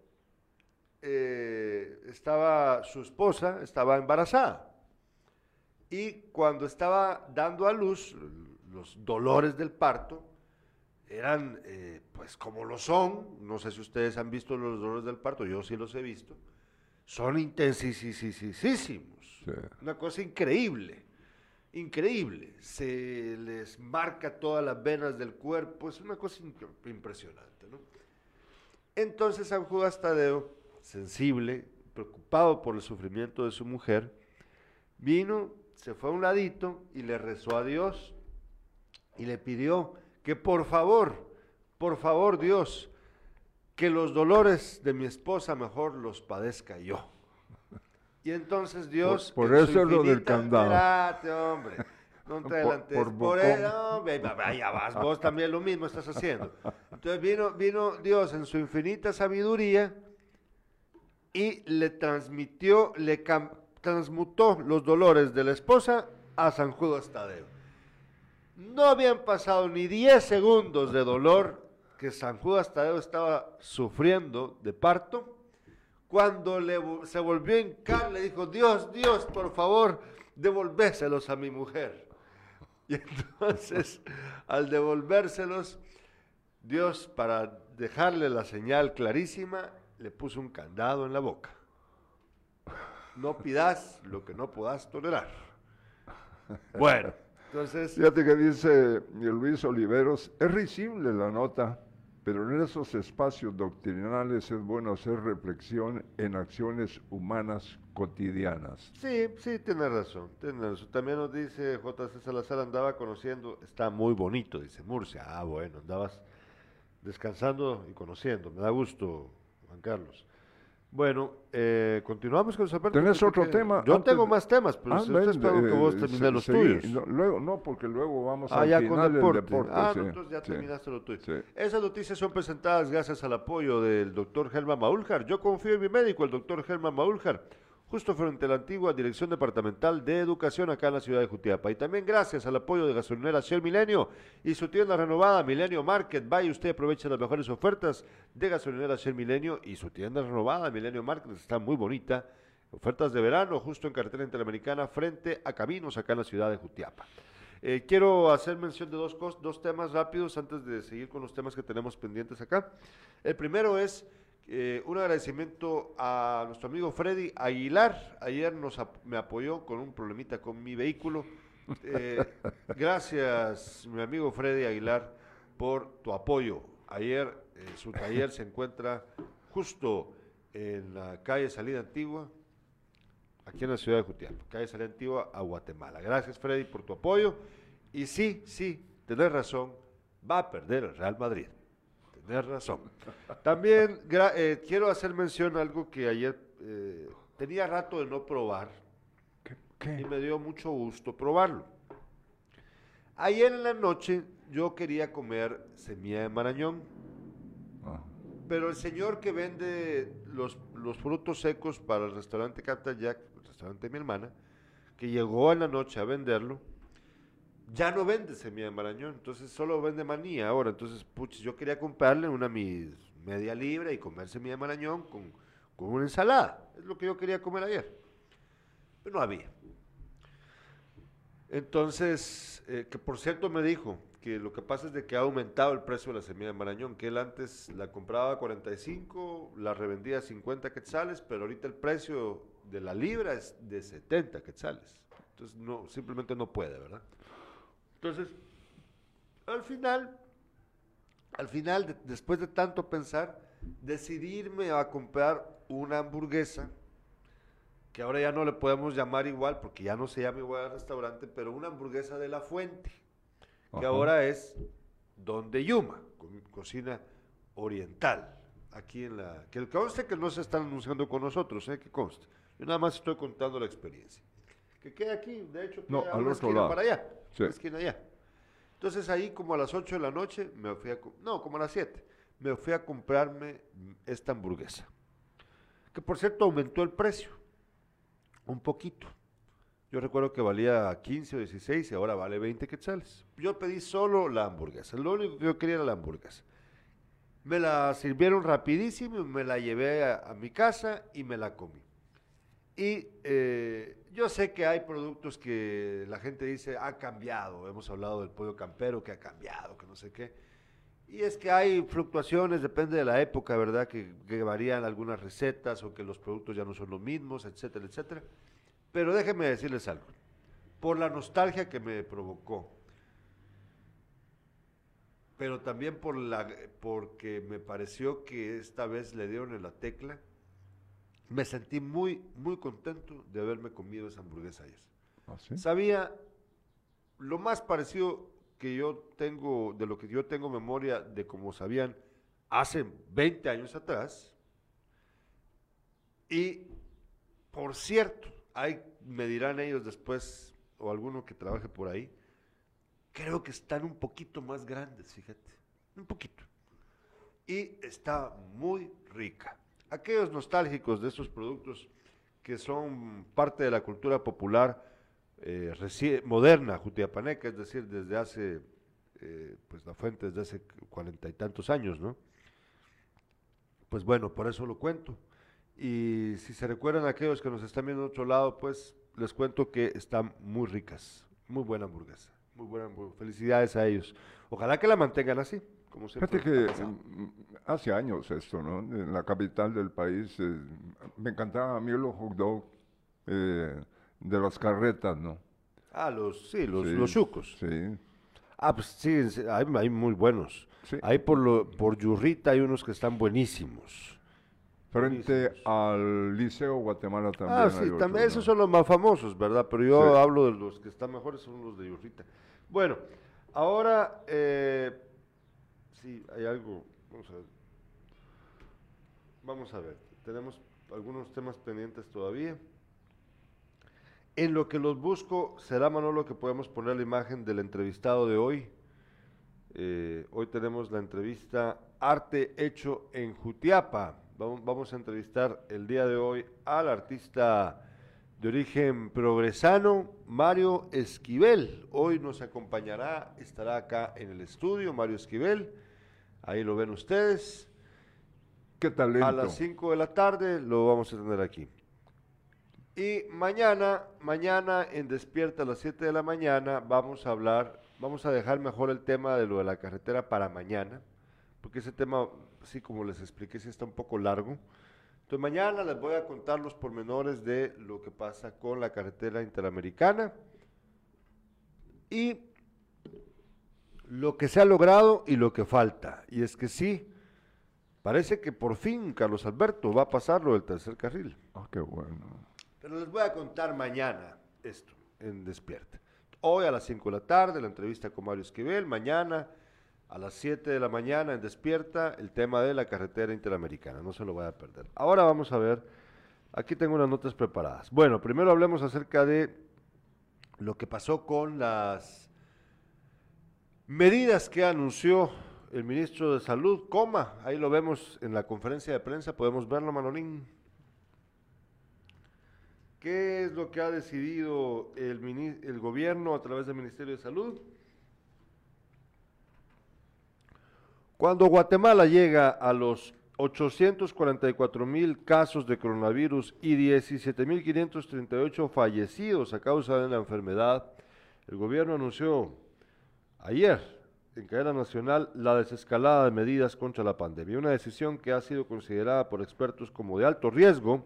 eh, estaba, su esposa estaba embarazada. Y cuando estaba dando a luz, los dolores del parto eran, eh, pues como lo son, no sé si ustedes han visto los dolores del parto, yo sí los he visto, son intensísimos. Sí. Una cosa increíble, increíble. Se les marca todas las venas del cuerpo, es una cosa impresionante, ¿no? Entonces San Judas Tadeo, sensible, preocupado por el sufrimiento de su mujer, vino, se fue a un ladito y le rezó a Dios y le pidió que por favor, por favor Dios, que los dolores de mi esposa mejor los padezca yo. Y entonces Dios... por su eso es lo del candado. Espérate, hombre. No te Por- adelantes. por Por, bocón. eso, hombre, va- vaya, vas, vos también lo mismo estás haciendo. Entonces vino, vino Dios en su infinita sabiduría y le transmitió, le transmutó los dolores de la esposa a San Judas Tadeo. No habían pasado ni 10 segundos de dolor que San Judas Tadeo estaba sufriendo de parto. Cuando le se volvió a hincar, le dijo, Dios, Dios, por favor, devolvéselos a mi mujer. Y entonces, al devolvérselos, Dios, para dejarle la señal clarísima, le puso un candado en la boca. No pidas lo que no puedas tolerar. Bueno, entonces... Fíjate que dice Luis Oliveros, es risible la nota, pero en esos espacios doctrinales es bueno hacer reflexión en acciones humanas cotidianas. Sí, sí, tiene razón, tiene razón. También nos dice J.C. Salazar, andaba conociendo, está muy bonito, dice Murcia. Ah, bueno, andabas descansando y conociendo. Me da gusto, Juan Carlos. Bueno, eh, continuamos con Alberto. ¿Tenés ¿Qué otro tema Yo tengo más temas, pero Ah, si ven, espero que eh, vos se- termines los seguí. tuyos. No, luego, no, porque luego vamos Ah, al ya con final deporte. del deporte. ah, sí, no, entonces ya sí. terminaste lo tuyo. Esas noticias son presentadas gracias al apoyo del doctor Germán Maúljar. Yo confío en mi médico, el doctor Germán Maúljar, justo frente a la antigua Dirección Departamental de Educación acá en la ciudad de Jutiapa. Y también gracias al apoyo de gasolinera Shell Milenio y su tienda renovada Milenio Market. Vaya usted, aproveche las mejores ofertas de gasolinera Shell Milenio y su tienda renovada Milenio Market. Está muy bonita. Ofertas de verano justo en carretera interamericana frente a Caminos acá en la ciudad de Jutiapa. Eh, quiero hacer mención de dos, dos temas rápidos antes de seguir con los temas que tenemos pendientes acá. El primero es eh, un agradecimiento a nuestro amigo Freddy Aguilar. Ayer nos ap- me apoyó con un problemita con mi vehículo. Eh, gracias, mi amigo Freddy Aguilar, por tu apoyo. Ayer eh, su taller se encuentra justo en la calle Salida Antigua, aquí en la ciudad de Jutiapa, calle Salida Antigua a Guatemala. Gracias, Freddy, por tu apoyo. Y sí, sí, tenés razón, va a perder el Real Madrid. Tenés razón. También eh, quiero hacer mención a algo que ayer eh, tenía rato de no probar. y me dio mucho gusto probarlo. Ayer en la noche yo quería comer semilla de marañón, Ah, pero el señor que vende los, los frutos secos para el restaurante Captain Jack, el restaurante de mi hermana, que llegó en la noche a venderlo, ya no vende semilla de marañón, entonces solo vende maní ahora. Entonces, puch, yo quería comprarle una mi media libra y comer semilla de marañón con, con una ensalada. Es lo que yo quería comer ayer. Pero no había. Entonces, eh, que por cierto me dijo que lo que pasa es de que ha aumentado el precio de la semilla de marañón, que él antes la compraba a 45, la revendía a 50 quetzales, pero ahorita el precio de la libra es de 70 quetzales. Entonces, no, simplemente no puede, ¿verdad? Entonces, al final, al final, de- después de tanto pensar, decidirme a comprar una hamburguesa, que ahora ya no le podemos llamar igual, porque ya no se llama igual al restaurante, pero una hamburguesa de la fuente, que Ajá. ahora es Don de Yuma, co- cocina oriental, aquí en la... Que conste que no se están anunciando con nosotros, ¿eh? que conste. Yo nada más estoy contando la experiencia. Que queda aquí, de hecho, No, queda al una otro esquina lado. para allá, Sí. una esquina allá. Entonces ahí como a las 8 de la noche me fui a... No, como a las 7. Me fui a comprarme esta hamburguesa. Que por cierto aumentó el precio. Un poquito. Yo recuerdo que valía 15 o 16 y ahora vale 20 quetzales. Yo pedí solo la hamburguesa. Lo único que yo quería era la hamburguesa. Me la sirvieron rapidísimo, me la llevé a, a mi casa y me la comí. Y eh, yo sé que hay productos que la gente dice ha cambiado. Hemos hablado del pollo campero que ha cambiado, que no sé qué. Y es que hay fluctuaciones, depende de la época, ¿verdad? Que, que varían algunas recetas o que los productos ya no son los mismos, etcétera, etcétera. Pero déjenme decirles algo. Por la nostalgia que me provocó, pero también por la, porque me pareció que esta vez le dieron en la tecla, me sentí muy, muy contento de haberme comido esa hamburguesa ayer. ¿Ah, sí? Sabía lo más parecido que yo tengo, de lo que yo tengo memoria de como sabían hace 20 años atrás. Y, por cierto, hay, me dirán ellos después, o alguno que trabaje por ahí, creo que están un poquito más grandes, fíjate, un poquito. Y está muy rica. Aquellos nostálgicos de estos productos que son parte de la cultura popular eh, reci- moderna, jutiapaneca, es decir, desde hace, eh, pues la fuente desde hace cuarenta y tantos años, ¿no? Pues bueno, por eso lo cuento. Y si se recuerdan aquellos que nos están viendo de otro lado, pues les cuento que están muy ricas, muy buena hamburguesa, muy buena hamburguesa. Felicidades a ellos. Ojalá que la mantengan así, Fíjate que mm, hace años esto, ¿no? En la capital del país eh, me encantaba a mí los hot dogs eh, de las carretas, ¿no? Ah, los, sí, los, Sí, los chucos. Sí. Ah, pues sí, hay, hay muy buenos. Sí. Hay por, lo, por Yurrita hay unos que están buenísimos. Frente Buenísimos. al Liceo Guatemala también. ah, hay sí, otros, también, ¿no? esos son los más famosos, ¿verdad? Pero yo Sí. hablo de los que están mejores, son los de Yurrita. Bueno, ahora, eh, sí, hay algo, vamos a ver. Vamos a ver, tenemos algunos temas pendientes todavía. En lo que los busco, será Manolo que podemos poner la imagen del entrevistado de hoy. Eh, hoy tenemos la entrevista Arte Hecho en Jutiapa. Vamos a entrevistar el día de hoy al artista de origen progresano, Mario Esquivel. Hoy nos acompañará, estará acá en el estudio, Mario Esquivel. Ahí lo ven ustedes. Qué talento. A las 5 de la tarde lo vamos a tener aquí. Y mañana, mañana en Despierta a las 7 de la mañana vamos a hablar, vamos a dejar mejor el tema de lo de la carretera para mañana, porque ese tema, así como les expliqué, sí está un poco largo. Entonces mañana les voy a contar los pormenores de lo que pasa con la carretera interamericana y lo que se ha logrado y lo que falta. Y es que sí, parece que por fin Carlos Alberto va a pasar lo del tercer carril. Ah, qué bueno. Pero les voy a contar mañana esto en Despierta. Hoy a las 5 de la tarde la entrevista con Mario Esquivel, mañana a las 7 de la mañana en Despierta el tema de la carretera interamericana, no se lo vaya a perder. Ahora vamos a ver, aquí tengo unas notas preparadas. Bueno, primero hablemos acerca de lo que pasó con las medidas que anunció el ministro de Salud, coma, ahí lo vemos en la conferencia de prensa, podemos verlo, Manolín. ¿Qué es lo que ha decidido el, gobierno a través del Ministerio de Salud? Cuando Guatemala llega a los 844 mil casos de coronavirus y 17.538 fallecidos a causa de la enfermedad, el gobierno anunció ayer en cadena nacional la desescalada de medidas contra la pandemia, una decisión que ha sido considerada por expertos como de alto riesgo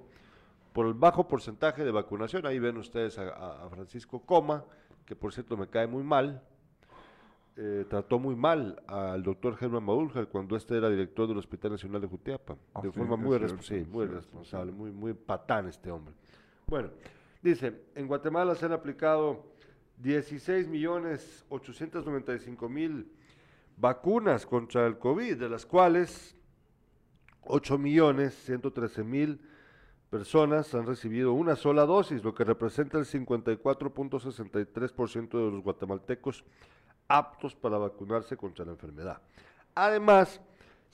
por el bajo porcentaje de vacunación. Ahí ven ustedes a, Francisco Coma, que por cierto me cae muy mal, eh, trató muy mal al doctor Germán Maúljar cuando este era director del Hospital Nacional de Jutiapa, ah, de forma muy, muy responsable, muy, muy patán este hombre. Bueno, dice, en Guatemala se han aplicado 16 millones 895 mil vacunas contra el COVID, de las cuales 8 millones 113 mil personas han recibido una sola dosis, lo que representa el 54.63% de los guatemaltecos aptos para vacunarse contra la enfermedad. Además,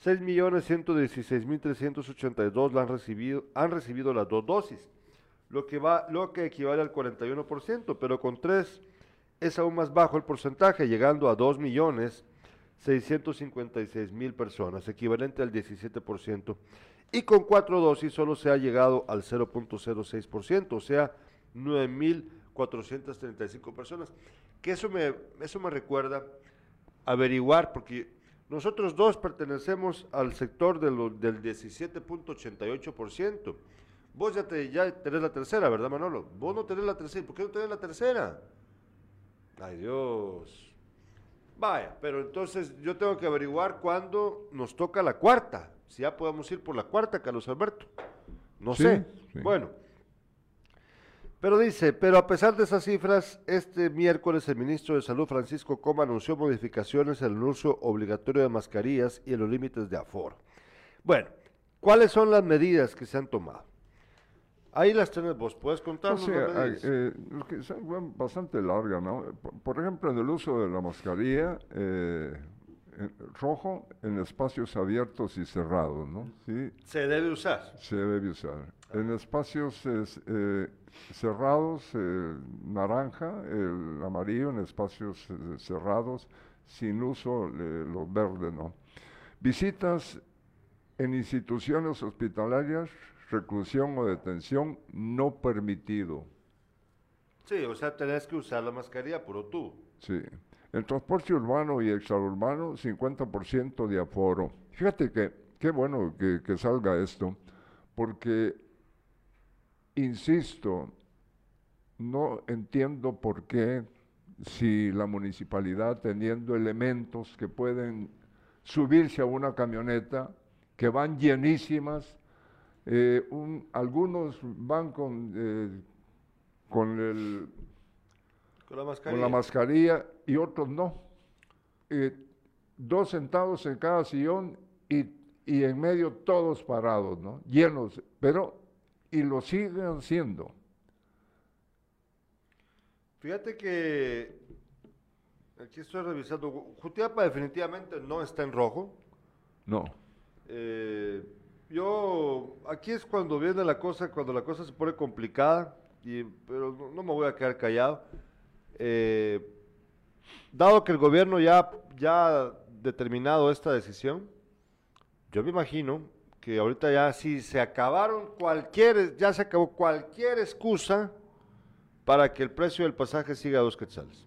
6.116.382 han recibido, han recibido las dos dosis, lo que, va, lo que equivale al 41%, pero con tres es aún más bajo el porcentaje, llegando a 2.656.000 personas, equivalente al 17% y con cuatro dosis solo se ha llegado al 0.06%, o sea, 9.435 personas. Que eso me, eso me recuerda averiguar, porque nosotros dos pertenecemos al sector de del 17.88%. Vos ya, te, ya tenés la tercera, ¿verdad, Manolo? Vos no tenés la tercera. ¿Por qué no tenés la tercera? Ay, Dios. Vaya, pero entonces yo tengo que averiguar cuándo nos toca la cuarta si ya podemos ir por la cuarta, Carlos Alberto. No sé. Bueno. Pero dice, pero a pesar de esas cifras, este miércoles el ministro de Salud Francisco Coma anunció modificaciones en el uso obligatorio de mascarillas y en los límites de aforo. Bueno, ¿cuáles son las medidas que se han tomado? Ahí las tenés vos, ¿puedes contarnos? Eh, que son bastante largas, ¿no? Por, ejemplo, en el uso de la mascarilla, eh, rojo en espacios abiertos y cerrados, ¿no? ¿Sí? Se debe usar. Se debe usar. En espacios eh, cerrados, naranja, el amarillo, en espacios eh, cerrados, sin uso, los verdes, ¿no? Visitas en instituciones hospitalarias, reclusión o detención no permitido. Sí, o sea, tenés que usar la mascarilla, puro tú. Sí. El transporte urbano y extraurbano, 50% de aforo. Fíjate que qué bueno que, que salga esto, porque, insisto, no entiendo por qué si la municipalidad teniendo elementos que pueden subirse a una camioneta, que van llenísimas, eh, algunos van con, eh, con el con la mascarilla. y otros no. Eh, dos sentados en cada sillón y, y, en medio todos parados, ¿no? Llenos, pero, y lo siguen haciendo. Fíjate que, aquí estoy revisando, Jutiapa definitivamente no está en rojo. No. Eh, yo, aquí es cuando viene la cosa, cuando la cosa se pone complicada, y, pero no, me voy a quedar callado. Eh, dado que el gobierno ya, ya ha determinado esta decisión, yo me imagino que ahorita ya si se acabaron cualquier, ya se acabó cualquier excusa para que el precio del pasaje siga a dos quetzales.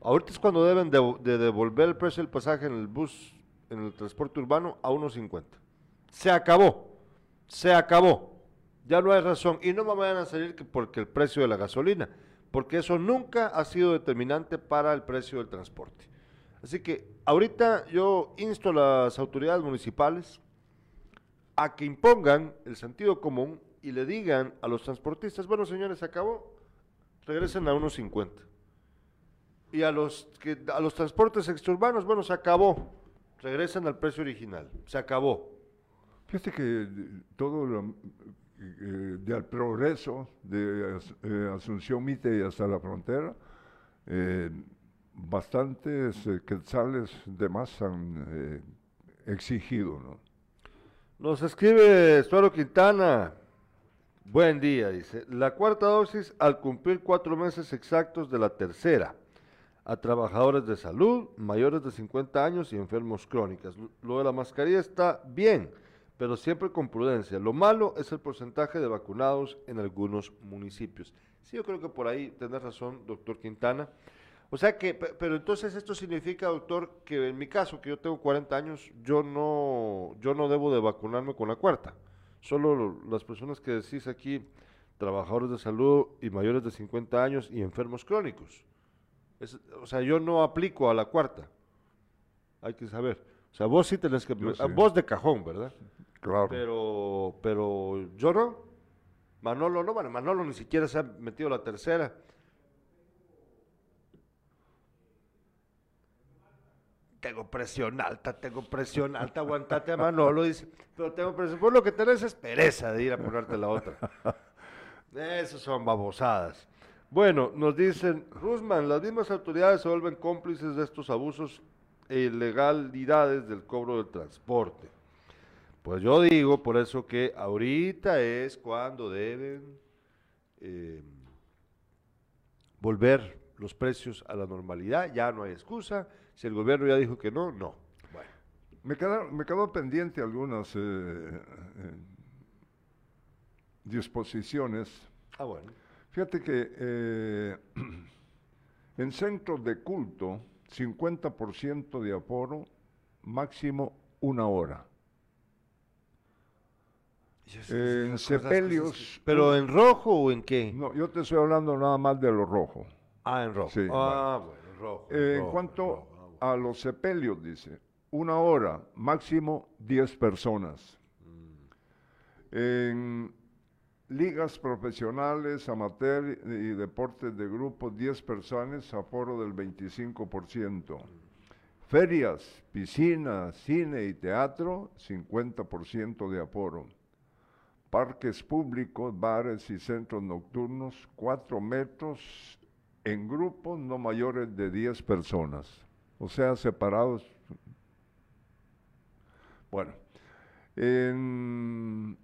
Ahorita es cuando deben de, devolver el precio del pasaje en el bus, en el transporte urbano, a 1.50. Se acabó, se acabó. Ya no hay razón. Y no me vayan a salir que porque el precio de la gasolina porque eso nunca ha sido determinante para el precio del transporte. Así que ahorita yo insto a las autoridades municipales a que impongan el sentido común y le digan a los transportistas, bueno señores, se acabó, regresen a unos 50. Y a los, que, a los transportes extraurbanos, bueno, se acabó, regresen al precio original, se acabó. Fíjate que todo lo, eh, del progreso de eh, Asunción Mite y hasta la frontera, eh, bastantes quetzales de más han exigido. ¿no? Nos escribe Suaro Quintana. Buen día, dice. La cuarta dosis al cumplir cuatro meses exactos de la tercera a trabajadores de salud, mayores de 50 años y enfermos crónicos. Lo de la mascarilla está bien, pero siempre con prudencia. Lo malo es el porcentaje de vacunados en algunos municipios. Sí, yo creo que por ahí tendrás razón, doctor Quintana. O sea que, pero entonces esto significa, doctor, que en mi caso, que yo tengo 40 años, yo no, yo no debo de vacunarme con la cuarta. Solo las personas que decís aquí, trabajadores de salud y mayores de 50 años y enfermos crónicos o sea, yo no aplico a la cuarta. Hay que saber. O sea, vos sí tenés que... Vos de cajón, ¿verdad? Claro. Pero, pero yo no. Manolo no, bueno, Manolo ni siquiera se ha metido la tercera. Tengo presión alta, tengo presión alta, aguantate a Manolo, dice, pero tengo presión, vos lo que tenés es pereza de ir a ponerte la otra. Esas son babosadas. Bueno, nos dicen, Rusman, las mismas autoridades se vuelven cómplices de estos abusos e ilegalidades del cobro del transporte. Pues yo digo por eso que ahorita es cuando deben eh, volver los precios a la normalidad, ya no hay excusa, si el gobierno ya dijo que no, no. Bueno. Me quedó, me quedó pendiente algunas eh, eh, disposiciones. Ah, bueno Fíjate que eh, en centros de culto, 50% de aforo, máximo una hora. En sepelios. ¿Pero en rojo o en qué? No, yo te estoy hablando nada más de lo rojo. Ah, en rojo. ah, bueno, rojo. en cuanto ah, a los sepelios, dice, una hora, máximo 10 personas. Mm. En ligas profesionales, amateur y deportes de grupo, 10 personas, aforo del 25%. Ferias, piscina, cine y teatro, 50% de aforo. Parques públicos, bares y centros nocturnos, 4 metros en grupos no mayores de 10 personas, o sea, separados. Bueno, en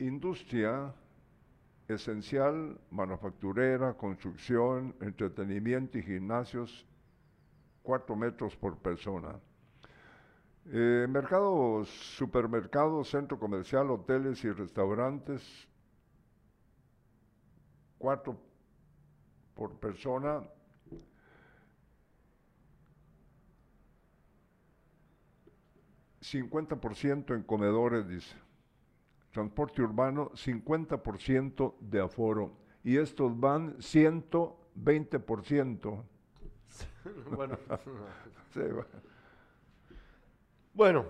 industria esencial, manufacturera, construcción, entretenimiento y gimnasios, cuatro metros por persona. Eh, mercados, supermercados, centro comercial, hoteles y restaurantes, cuatro por persona. ¿50% en comedores, dice transporte urbano 50% de aforo y estos van 120%. bueno, bueno,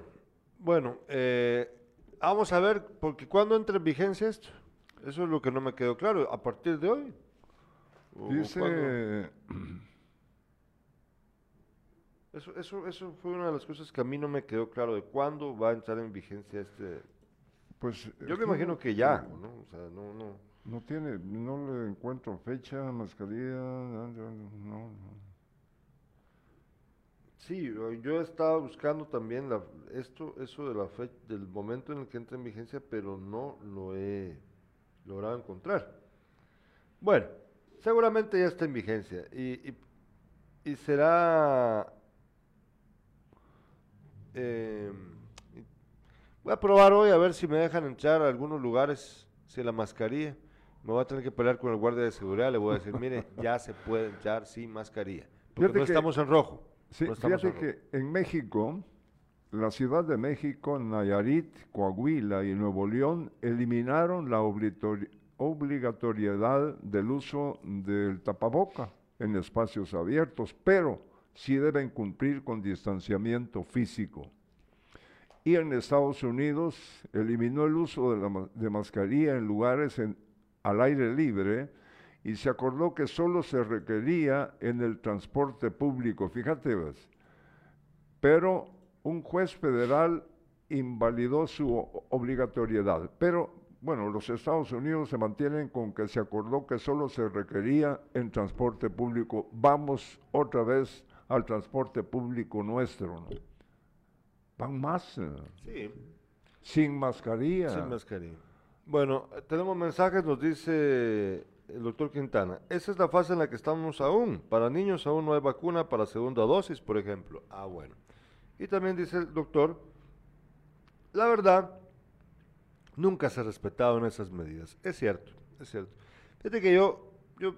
bueno, eh, vamos a ver, porque ¿cuándo entra en vigencia esto? Eso es lo que no me quedó claro. ¿A partir de hoy? Dice... Eso, eso, eso fue una de las cosas que a mí no me quedó claro de cuándo va a entrar en vigencia este pues yo me imagino que ya, ¿no? O sea, no, no. No tiene, no le encuentro fecha, mascarilla, no, no. Sí, yo estaba buscando también la, esto, eso de la fecha, del momento en el que entra en vigencia, pero no lo he logrado encontrar. Bueno, seguramente ya está en vigencia y, y, y será eh, Voy a probar hoy a ver si me dejan entrar a algunos lugares sin la mascarilla. Me voy a tener que pelear con el guardia de seguridad. Le voy a decir, mire, ya se puede entrar sin mascarilla. Porque no estamos en rojo. Sí, fíjate que en México, la Ciudad de México, Nayarit, Coahuila y Nuevo León eliminaron la obligatoriedad del uso del tapaboca en espacios abiertos, pero sí deben cumplir con distanciamiento físico y en Estados Unidos eliminó el uso de, la, mascarilla en lugares al aire libre y se acordó que solo se requería en el transporte público, fíjate, pero un juez federal invalidó su obligatoriedad. Pero bueno, los Estados Unidos se mantienen con que se acordó que solo se requería en transporte público. Vamos otra vez al transporte público nuestro, ¿no? Van más. eh, Sí, Sin mascarilla. sin mascarilla. Bueno, tenemos mensajes, nos dice el doctor Quintana. Esa es la fase en la que estamos aún. Para niños aún no hay vacuna para segunda dosis, por ejemplo. Ah, bueno. Y también dice el doctor, la verdad, nunca se en esas medidas. Es cierto, es cierto. Fíjate que yo, yo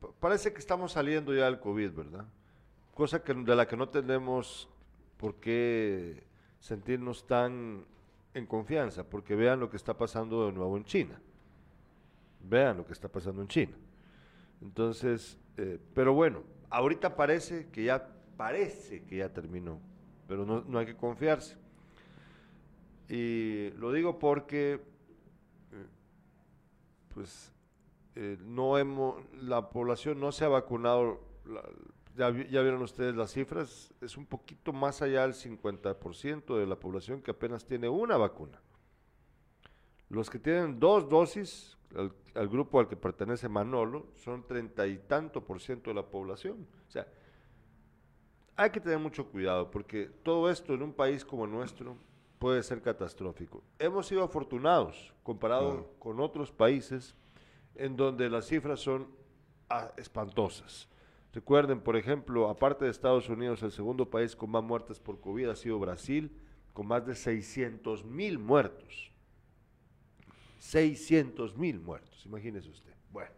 pa- parece que estamos saliendo ya del COVID, ¿verdad? Cosa que, de la que no tenemos por qué sentirnos tan en confianza, porque vean lo que está pasando de nuevo en China. Vean lo que está pasando en China. Entonces, eh, pero bueno, ahorita parece que ya, parece que ya terminó, pero no, no hay que confiarse. Y lo digo porque, eh, pues, eh, no hemos, la población no se ha vacunado, la- ya, ya vieron ustedes las cifras, es un poquito más allá del 50% de la población que apenas tiene una vacuna. Los que tienen dos dosis, al, al grupo al que pertenece Manolo, son treinta y tanto por ciento de la población. O sea, hay que tener mucho cuidado porque todo esto en un país como el nuestro puede ser catastrófico. Hemos sido afortunados comparado con otros países en donde las cifras son ah, espantosas. Recuerden, por ejemplo, aparte de Estados Unidos, el segundo país con más muertes por COVID ha sido Brasil, con más de 600 mil muertos. 600 mil muertos, imagínese usted. Bueno,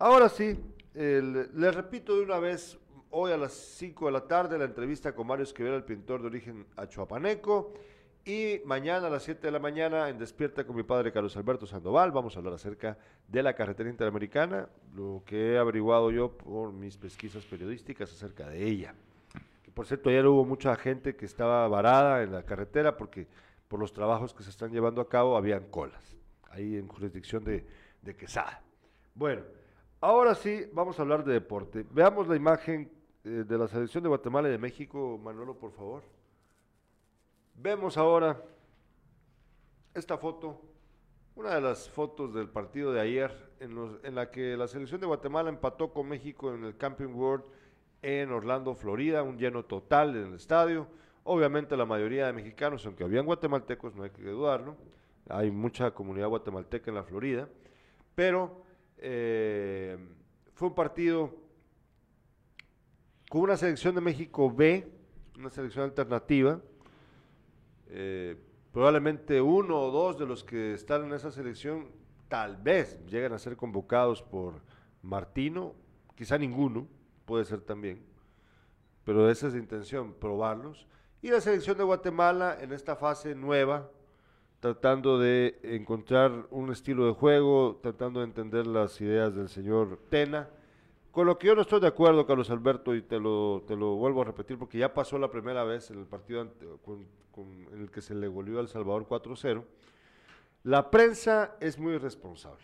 ahora sí, el- le repito de una vez, hoy a las 5 de la tarde, la entrevista con Mario Esquivel, el pintor de origen achuapaneco. Y mañana a las 7 de la mañana, en Despierta con mi padre Carlos Alberto Sandoval, vamos a hablar acerca de la carretera interamericana, lo que he averiguado yo por mis pesquisas periodísticas acerca de ella. Por cierto, ayer hubo mucha gente que estaba varada en la carretera porque por los trabajos que se están llevando a cabo habían colas, ahí en jurisdicción de, de Quesada. Bueno, ahora sí vamos a hablar de deporte. Veamos la imagen eh, de la selección de Guatemala y de México, Manolo, por favor. Vemos ahora esta foto, una de las fotos del partido de ayer, en, la que la selección de Guatemala empató con México en el Camping World en Orlando, Florida, un lleno total en el estadio. Obviamente la mayoría de mexicanos, aunque habían guatemaltecos, no hay que dudarlo, hay mucha comunidad guatemalteca en la Florida, pero eh, fue un partido con una selección de México B, una selección alternativa, eh, probablemente uno o dos de los que están en esa selección tal vez lleguen a ser convocados por Martino, quizá ninguno, puede ser también, pero esa es la intención, probarlos. Y la selección de Guatemala en esta fase nueva, tratando de encontrar un estilo de juego, tratando de entender las ideas del señor Tena. Con lo que yo no estoy de acuerdo, Carlos Alberto, y te lo, te lo vuelvo a repetir porque ya pasó la primera vez en el partido ante- con- con- en el que se le goleó a El Salvador 4-0. La prensa es muy irresponsable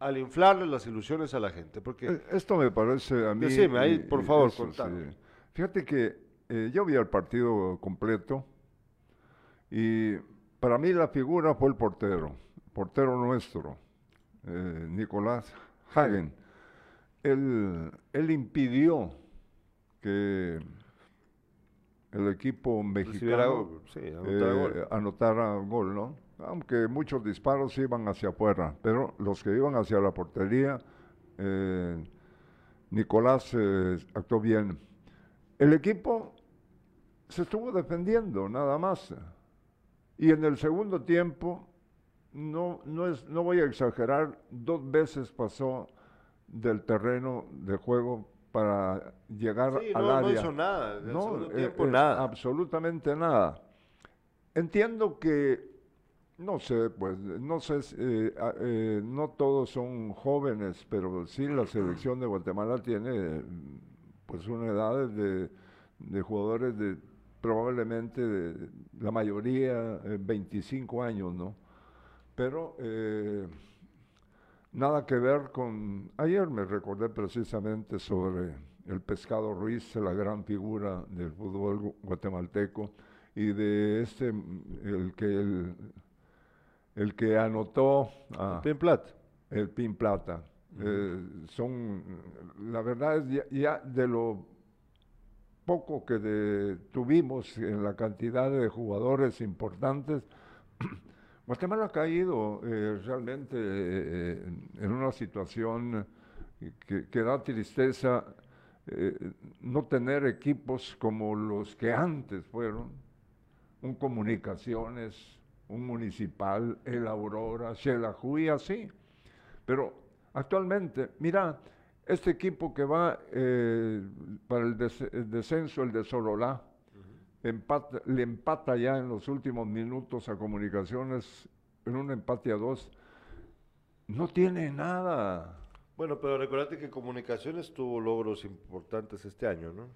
al inflarle las ilusiones a la gente, porque Eh, Esto me parece a mí. Decime, ahí, por favor, eso, contame. sí. Fíjate que eh, yo vi el partido completo y para mí la figura fue el portero, portero nuestro, eh, Nicolás Hagen. Él, él impidió que el equipo mexicano gol, sí, anotara eh, gol. anotara gol, ¿no? Aunque muchos disparos iban hacia afuera, pero los que iban hacia la portería, eh, Nicolás eh, actuó bien. El equipo se estuvo defendiendo, nada más. Y en el segundo tiempo, no, no, es, no voy a exagerar, dos veces pasó del terreno de juego para llegar Sí, al no, no área. hizo nada, segundo eh, tiempo eh, nada. Absolutamente nada. Entiendo que, no sé, pues, no sé, eh, eh, no todos son jóvenes, pero sí la selección de Guatemala tiene, pues, una edad de, de jugadores de probablemente de, la mayoría eh, 25 años, ¿no? Pero nada que ver con... Ayer me recordé precisamente sobre el Pescado Ruiz, la gran figura del fútbol gu- guatemalteco, y de este, el que, el, que anotó... a Pin Plata. El Pin Plata. Eh, son, la verdad es ya, de lo poco que tuvimos en la cantidad de jugadores importantes, Guatemala ha caído eh, realmente eh, en una situación que, da tristeza no tener equipos como los que antes fueron, un comunicaciones, un municipal, el Aurora, Xelajuy, así. Pero actualmente, mira, este equipo que va eh, para el, descenso, el de Sololá, le empata ya en los últimos minutos a Comunicaciones en un empate a dos. No tiene nada. Bueno, pero recordate que Comunicaciones tuvo logros importantes este año, ¿no?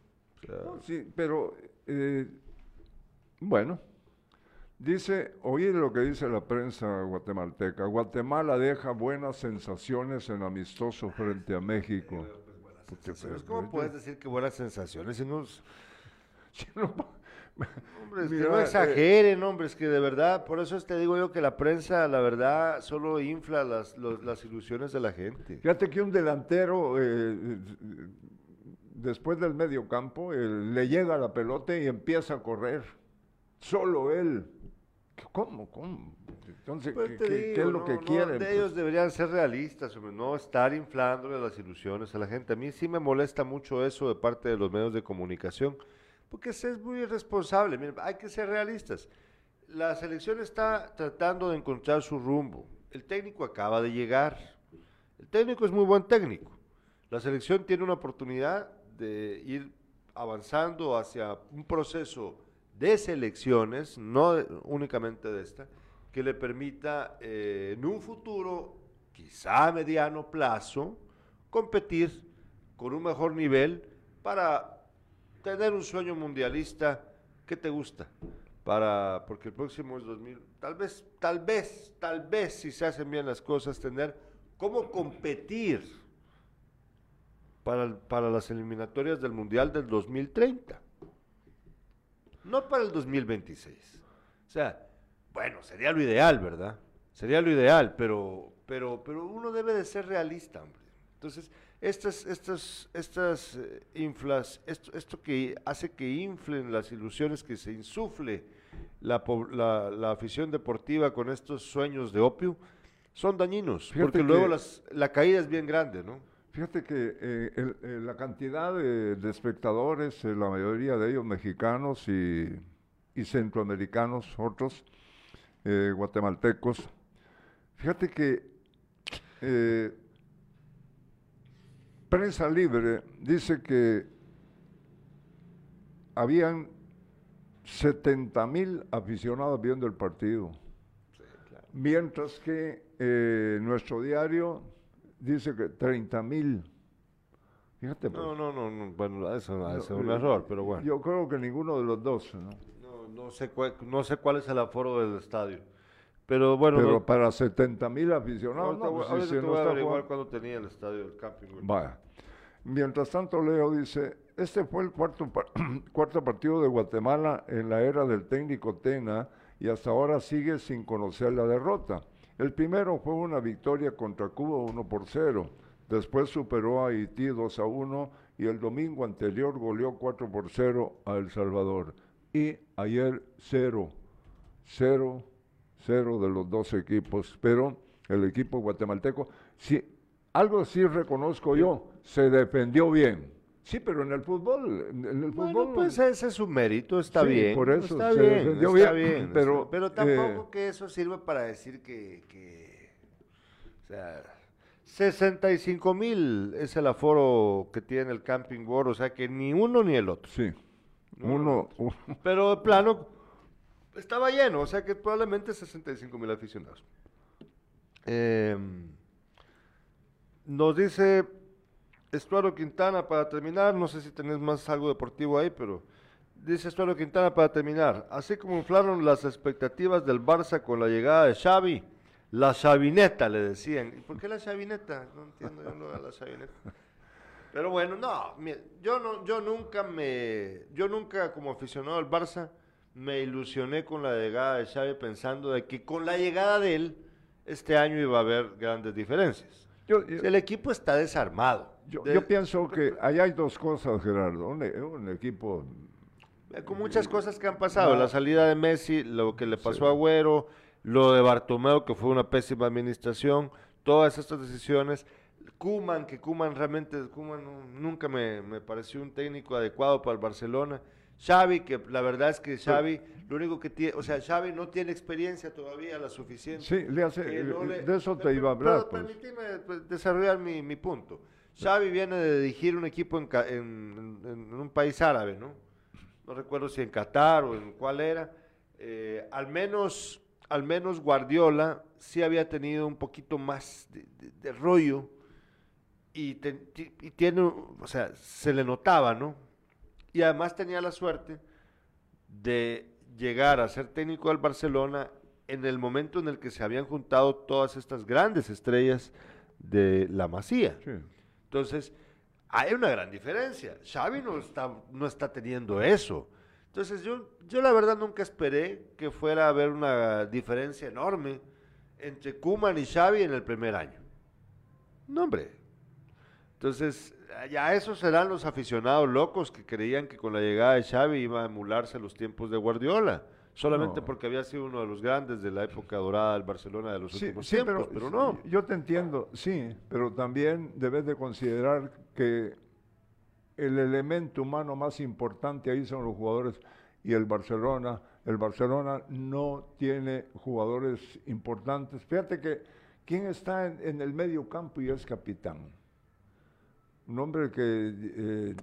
sí, pero eh, bueno, dice, oye lo que dice la prensa guatemalteca, Guatemala deja buenas sensaciones en amistoso frente a México. Pues, ¿Cómo puedes decir que buenas sensaciones? Si no, hombre, que no eh, exageren, hombre, es que de verdad, por eso te digo yo que la prensa, la verdad, solo infla las, las ilusiones de la gente. Fíjate que un delantero, eh, después del medio campo, le llega la pelota y empieza a correr Solo él. ¿Cómo? ¿Cómo? Entonces, pues ¿qué, es lo que quieren? ellos pues deberían ser realistas, no estar inflándole las ilusiones a la gente. A mí sí me molesta mucho eso de parte de los medios de comunicación, porque es muy irresponsable. Hay que ser realistas. La selección está tratando de encontrar su rumbo. El técnico acaba de llegar. El técnico es muy buen técnico. La selección tiene una oportunidad de ir avanzando hacia un proceso de selecciones, no únicamente de esta, que le permita eh, en un futuro, quizá a mediano plazo, competir con un mejor nivel para tener un sueño mundialista que te gusta. Para, porque el próximo es 2000, tal vez, tal vez, tal vez, si se hacen bien las cosas, tener cómo competir para, para las eliminatorias del Mundial del 2030 no para el 2026. O sea, bueno, sería lo ideal, ¿verdad? Sería lo ideal, pero, pero, pero uno debe de ser realista, hombre. Entonces, estas, estas, estas eh, inflas, esto, esto que hace que inflen las ilusiones, que se insufle la, la, afición deportiva con estos sueños de opio, son dañinos, porque luego las, la caída es bien grande, ¿no? Fíjate que eh, la cantidad de, espectadores, eh, la mayoría de ellos mexicanos y, centroamericanos, otros eh, guatemaltecos, fíjate que Prensa Libre dice que habían 70 mil aficionados viendo el partido, mientras que nuestro diario dice que 30 mil. Fíjate. Pues. No, no, no, bueno, eso es un error, pero bueno. Yo creo que ninguno de los dos, ¿no? No, sé, cuál, no sé cuál es el aforo del estadio. Pero bueno. Pero para 70 mil aficionados, no, pues, si, te voy a averiguar cuando tenía el estadio del camping. Vaya. Mientras tanto, Leo dice, este fue el cuarto, partido de Guatemala en la era del técnico Tena y hasta ahora sigue sin conocer la derrota. El primero fue una victoria contra Cuba 1 por 0. Después superó a Haití 2 a 1 y el domingo anterior goleó 4 por 0 a El Salvador. Y ayer 0, 0, 0 de los dos equipos. Pero el equipo guatemalteco, sí, algo sí reconozco yo, se defendió bien. Sí, pero en el fútbol, en el fútbol. pues ese es su mérito, está bien. Por eso está bien, está bien, Pero, pero tampoco eh, que eso sirva para decir que, que o sea, 65 mil es el aforo que tiene el Camping World, o sea que ni uno ni el otro. Sí. Uno, Pero el plano estaba lleno, o sea que probablemente 65 mil aficionados. Em, nos dice Estuaro Quintana para terminar, no sé si tenés más algo deportivo ahí, pero dice Estuaro Quintana para terminar, así como inflaron las expectativas del Barça con la llegada de Xavi, la Xavineta le decían. ¿Y por qué la Xavineta? No entiendo yo no la Xavineta. Pero bueno, no, yo no, yo nunca me, yo nunca como aficionado al Barça me ilusioné con la llegada de Xavi pensando de que con la llegada de él este año iba a haber grandes diferencias. el equipo está desarmado. Yo, pienso que ahí hay dos cosas, Gerardo. Un, equipo... Eh, con muchas cosas que han pasado. La salida de Messi, lo que le pasó a Agüero, lo de Bartomeu, que fue una pésima administración, todas estas decisiones. Kuman, que Kuman realmente, nunca me, me pareció un técnico adecuado para el Barcelona. Xavi, que la verdad es que Xavi, lo único que tiene, o sea, Xavi no tiene experiencia todavía la suficiente. Sí, le hace, de eso te iba a hablar. Pero, pues. pues, desarrollar mi, mi, punto. Xavi viene de dirigir un equipo en, en, un país árabe, ¿no? No recuerdo si en Qatar o en cuál era. Eh, al menos, al menos Guardiola sí había tenido un poquito más de, rollo y, y tiene, o sea, se le notaba, ¿no? Y además tenía la suerte de llegar a ser técnico del Barcelona en el momento en el que se habían juntado todas estas grandes estrellas de la Masía. Entonces, hay una gran diferencia. Xavi no está, no está teniendo eso. Entonces, yo, yo la verdad nunca esperé que fuera a haber una diferencia enorme entre Kuman y Xavi en el primer año. No, hombre. Entonces, ya esos serán los aficionados locos que creían que con la llegada de Xavi iba a emularse los tiempos de Guardiola, solamente porque había sido uno de los grandes de la época dorada del Barcelona de los últimos tiempos, pero, no. Yo te entiendo, sí, pero también debes de considerar que el elemento humano más importante ahí son los jugadores y el Barcelona, el Barcelona no tiene jugadores importantes. Fíjate que quién está en, en el medio campo y es capitán un hombre que eh,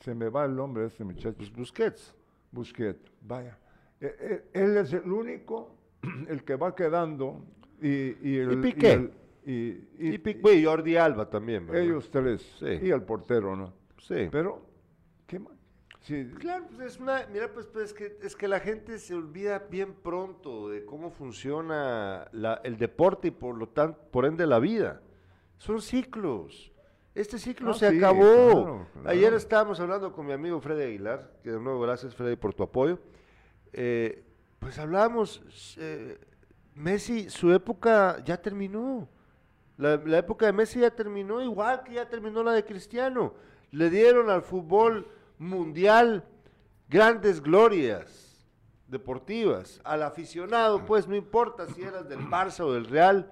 se me va el nombre de este muchacho. Pues Busquets. Busquets, vaya. E, e, él es el único, el que va quedando y, y el... Y Piqué. Y, Piqué y Jordi Alba también. Ellos tres. Y el portero, ¿no? Sí. Pero, ¿qué más? Claro, pues es una, mira, pues, pues, es, que, es que la gente se olvida bien pronto de cómo funciona el deporte y por lo tanto, por ende la vida. Son ciclos. Este ciclo ah, se acabó. Ayer estábamos hablando con mi amigo Freddy Aguilar, que de nuevo gracias Freddy por tu apoyo. Eh, pues hablábamos, eh, Messi, su época ya terminó. La, época de Messi ya terminó, igual que ya terminó la de Cristiano. Le dieron al fútbol mundial grandes glorias deportivas. Al aficionado, pues no importa si eras del Barça o del Real,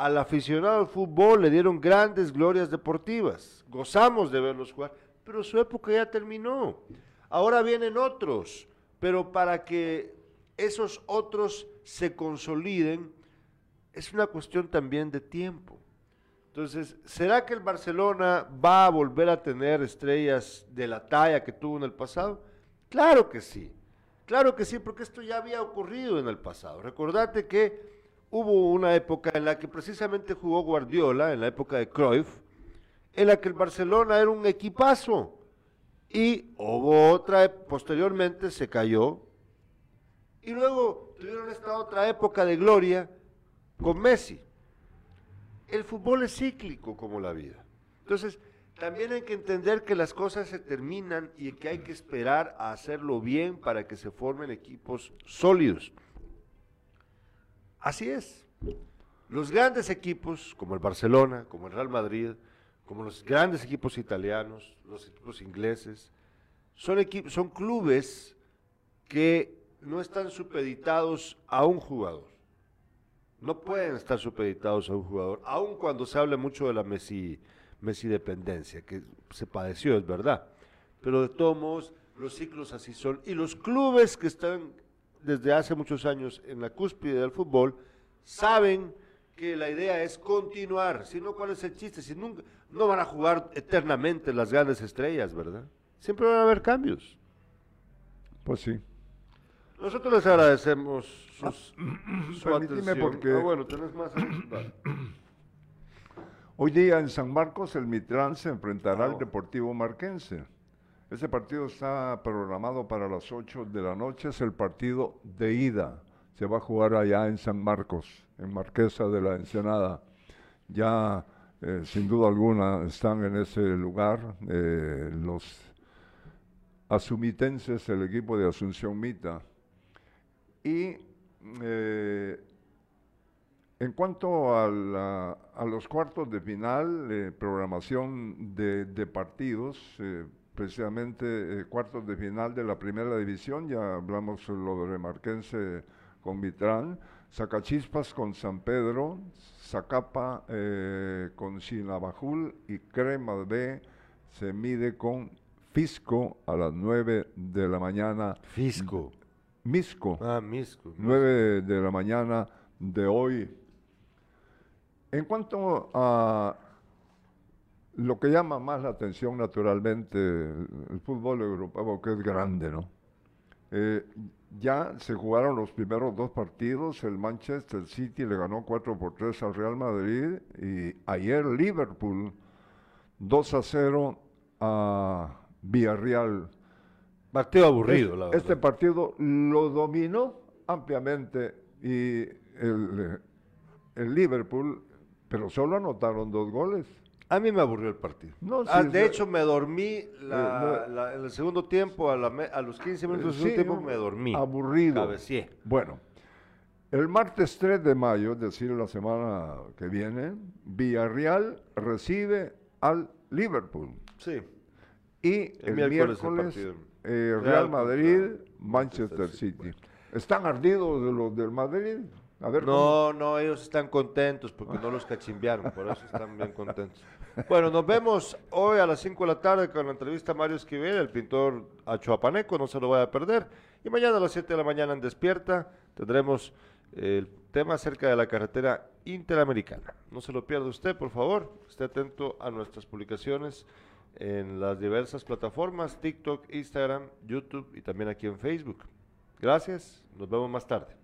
al aficionado al fútbol le dieron grandes glorias deportivas. Gozamos de verlos jugar, pero su época ya terminó. Ahora vienen otros, pero para que esos otros se consoliden, es una cuestión también de tiempo. Entonces, ¿será que el Barcelona va a volver a tener estrellas de la talla que tuvo en el pasado? Claro que sí, claro que sí, porque esto ya había ocurrido en el pasado. Recordate que hubo una época en la que precisamente jugó Guardiola, en la época de Cruyff, en la que el Barcelona era un equipazo. Y hubo otra, posteriormente se cayó. Y luego tuvieron esta otra época de gloria con Messi. El fútbol es cíclico como la vida. Entonces, también hay que entender que las cosas se terminan y que hay que esperar a hacerlo bien para que se formen equipos sólidos. Así es. Los grandes equipos, como el Barcelona, como el Real Madrid, como los grandes equipos italianos, los equipos ingleses, son, son clubes que no están supeditados a un jugador. No pueden estar supeditados a un jugador, aun cuando se hable mucho de la Messi dependencia, que se padeció, es verdad. Pero de todos modos, los ciclos así son. Y los clubes que están desde hace muchos años en la cúspide del fútbol, saben que la idea es continuar. Si no, ¿cuál es el chiste? Si nunca, no van a jugar eternamente las grandes estrellas, ¿verdad? Siempre van a haber cambios. Pues sí. Nosotros les agradecemos sus, ah, porque... Ah, bueno, tenés más. Hoy día en San Marcos el Mitral se enfrentará al. Deportivo Marquense. Ese partido está programado para las 8 de la noche, es el partido de ida. Se va a jugar allá en San Marcos, en Marquesa de la Ensenada. Ya, eh, sin duda alguna, están en ese lugar eh, los Asumitenses, el equipo de Asunción Mita. Y eh, en cuanto a, los cuartos de final, programación de, partidos, eh, precisamente cuartos de final de la primera división, ya hablamos lo de Remarquense con Vitrán, Zacachispas con San Pedro, Zacapa con Sinabajul y Crema B se mide con Fisco a las 9 de la mañana. Fisco. Misco. Ah, Misco. 9 de la mañana de hoy. En cuanto a lo que llama más la atención naturalmente, el, fútbol europeo, que es grande, ¿no? Eh, ya se jugaron los primeros dos partidos, el Manchester City le ganó 4 por 3 al Real Madrid y ayer Liverpool 2 a 0 a Villarreal. Partido aburrido, la verdad. Este partido lo dominó ampliamente y el, el, Liverpool, pero solo anotaron dos goles. A mí me aburrió el partido. No, ah, de hecho, me dormí eh, en el segundo tiempo, a, los 15 minutos del segundo tiempo, me dormí. Aburrido. Bueno, el martes 3 de mayo, es decir, la semana que viene, Villarreal recibe al Liverpool. Sí. Y el, miércoles, eh, Real, Madrid, Manchester, City. ¿Están ardidos de los del Madrid? A ver, no, no, ellos están contentos porque no los cachimbiaron, por eso están bien contentos. Bueno, nos vemos hoy a las 5 de la tarde con la entrevista a Mario Esquivel, el pintor Achuapaneco, no se lo vaya a perder. Y mañana a las 7 de la mañana en Despierta tendremos el tema acerca de la carretera interamericana. No se lo pierda usted, por favor, esté atento a nuestras publicaciones en las diversas plataformas, TikTok, Instagram, YouTube y también aquí en Facebook. Gracias, nos vemos más tarde.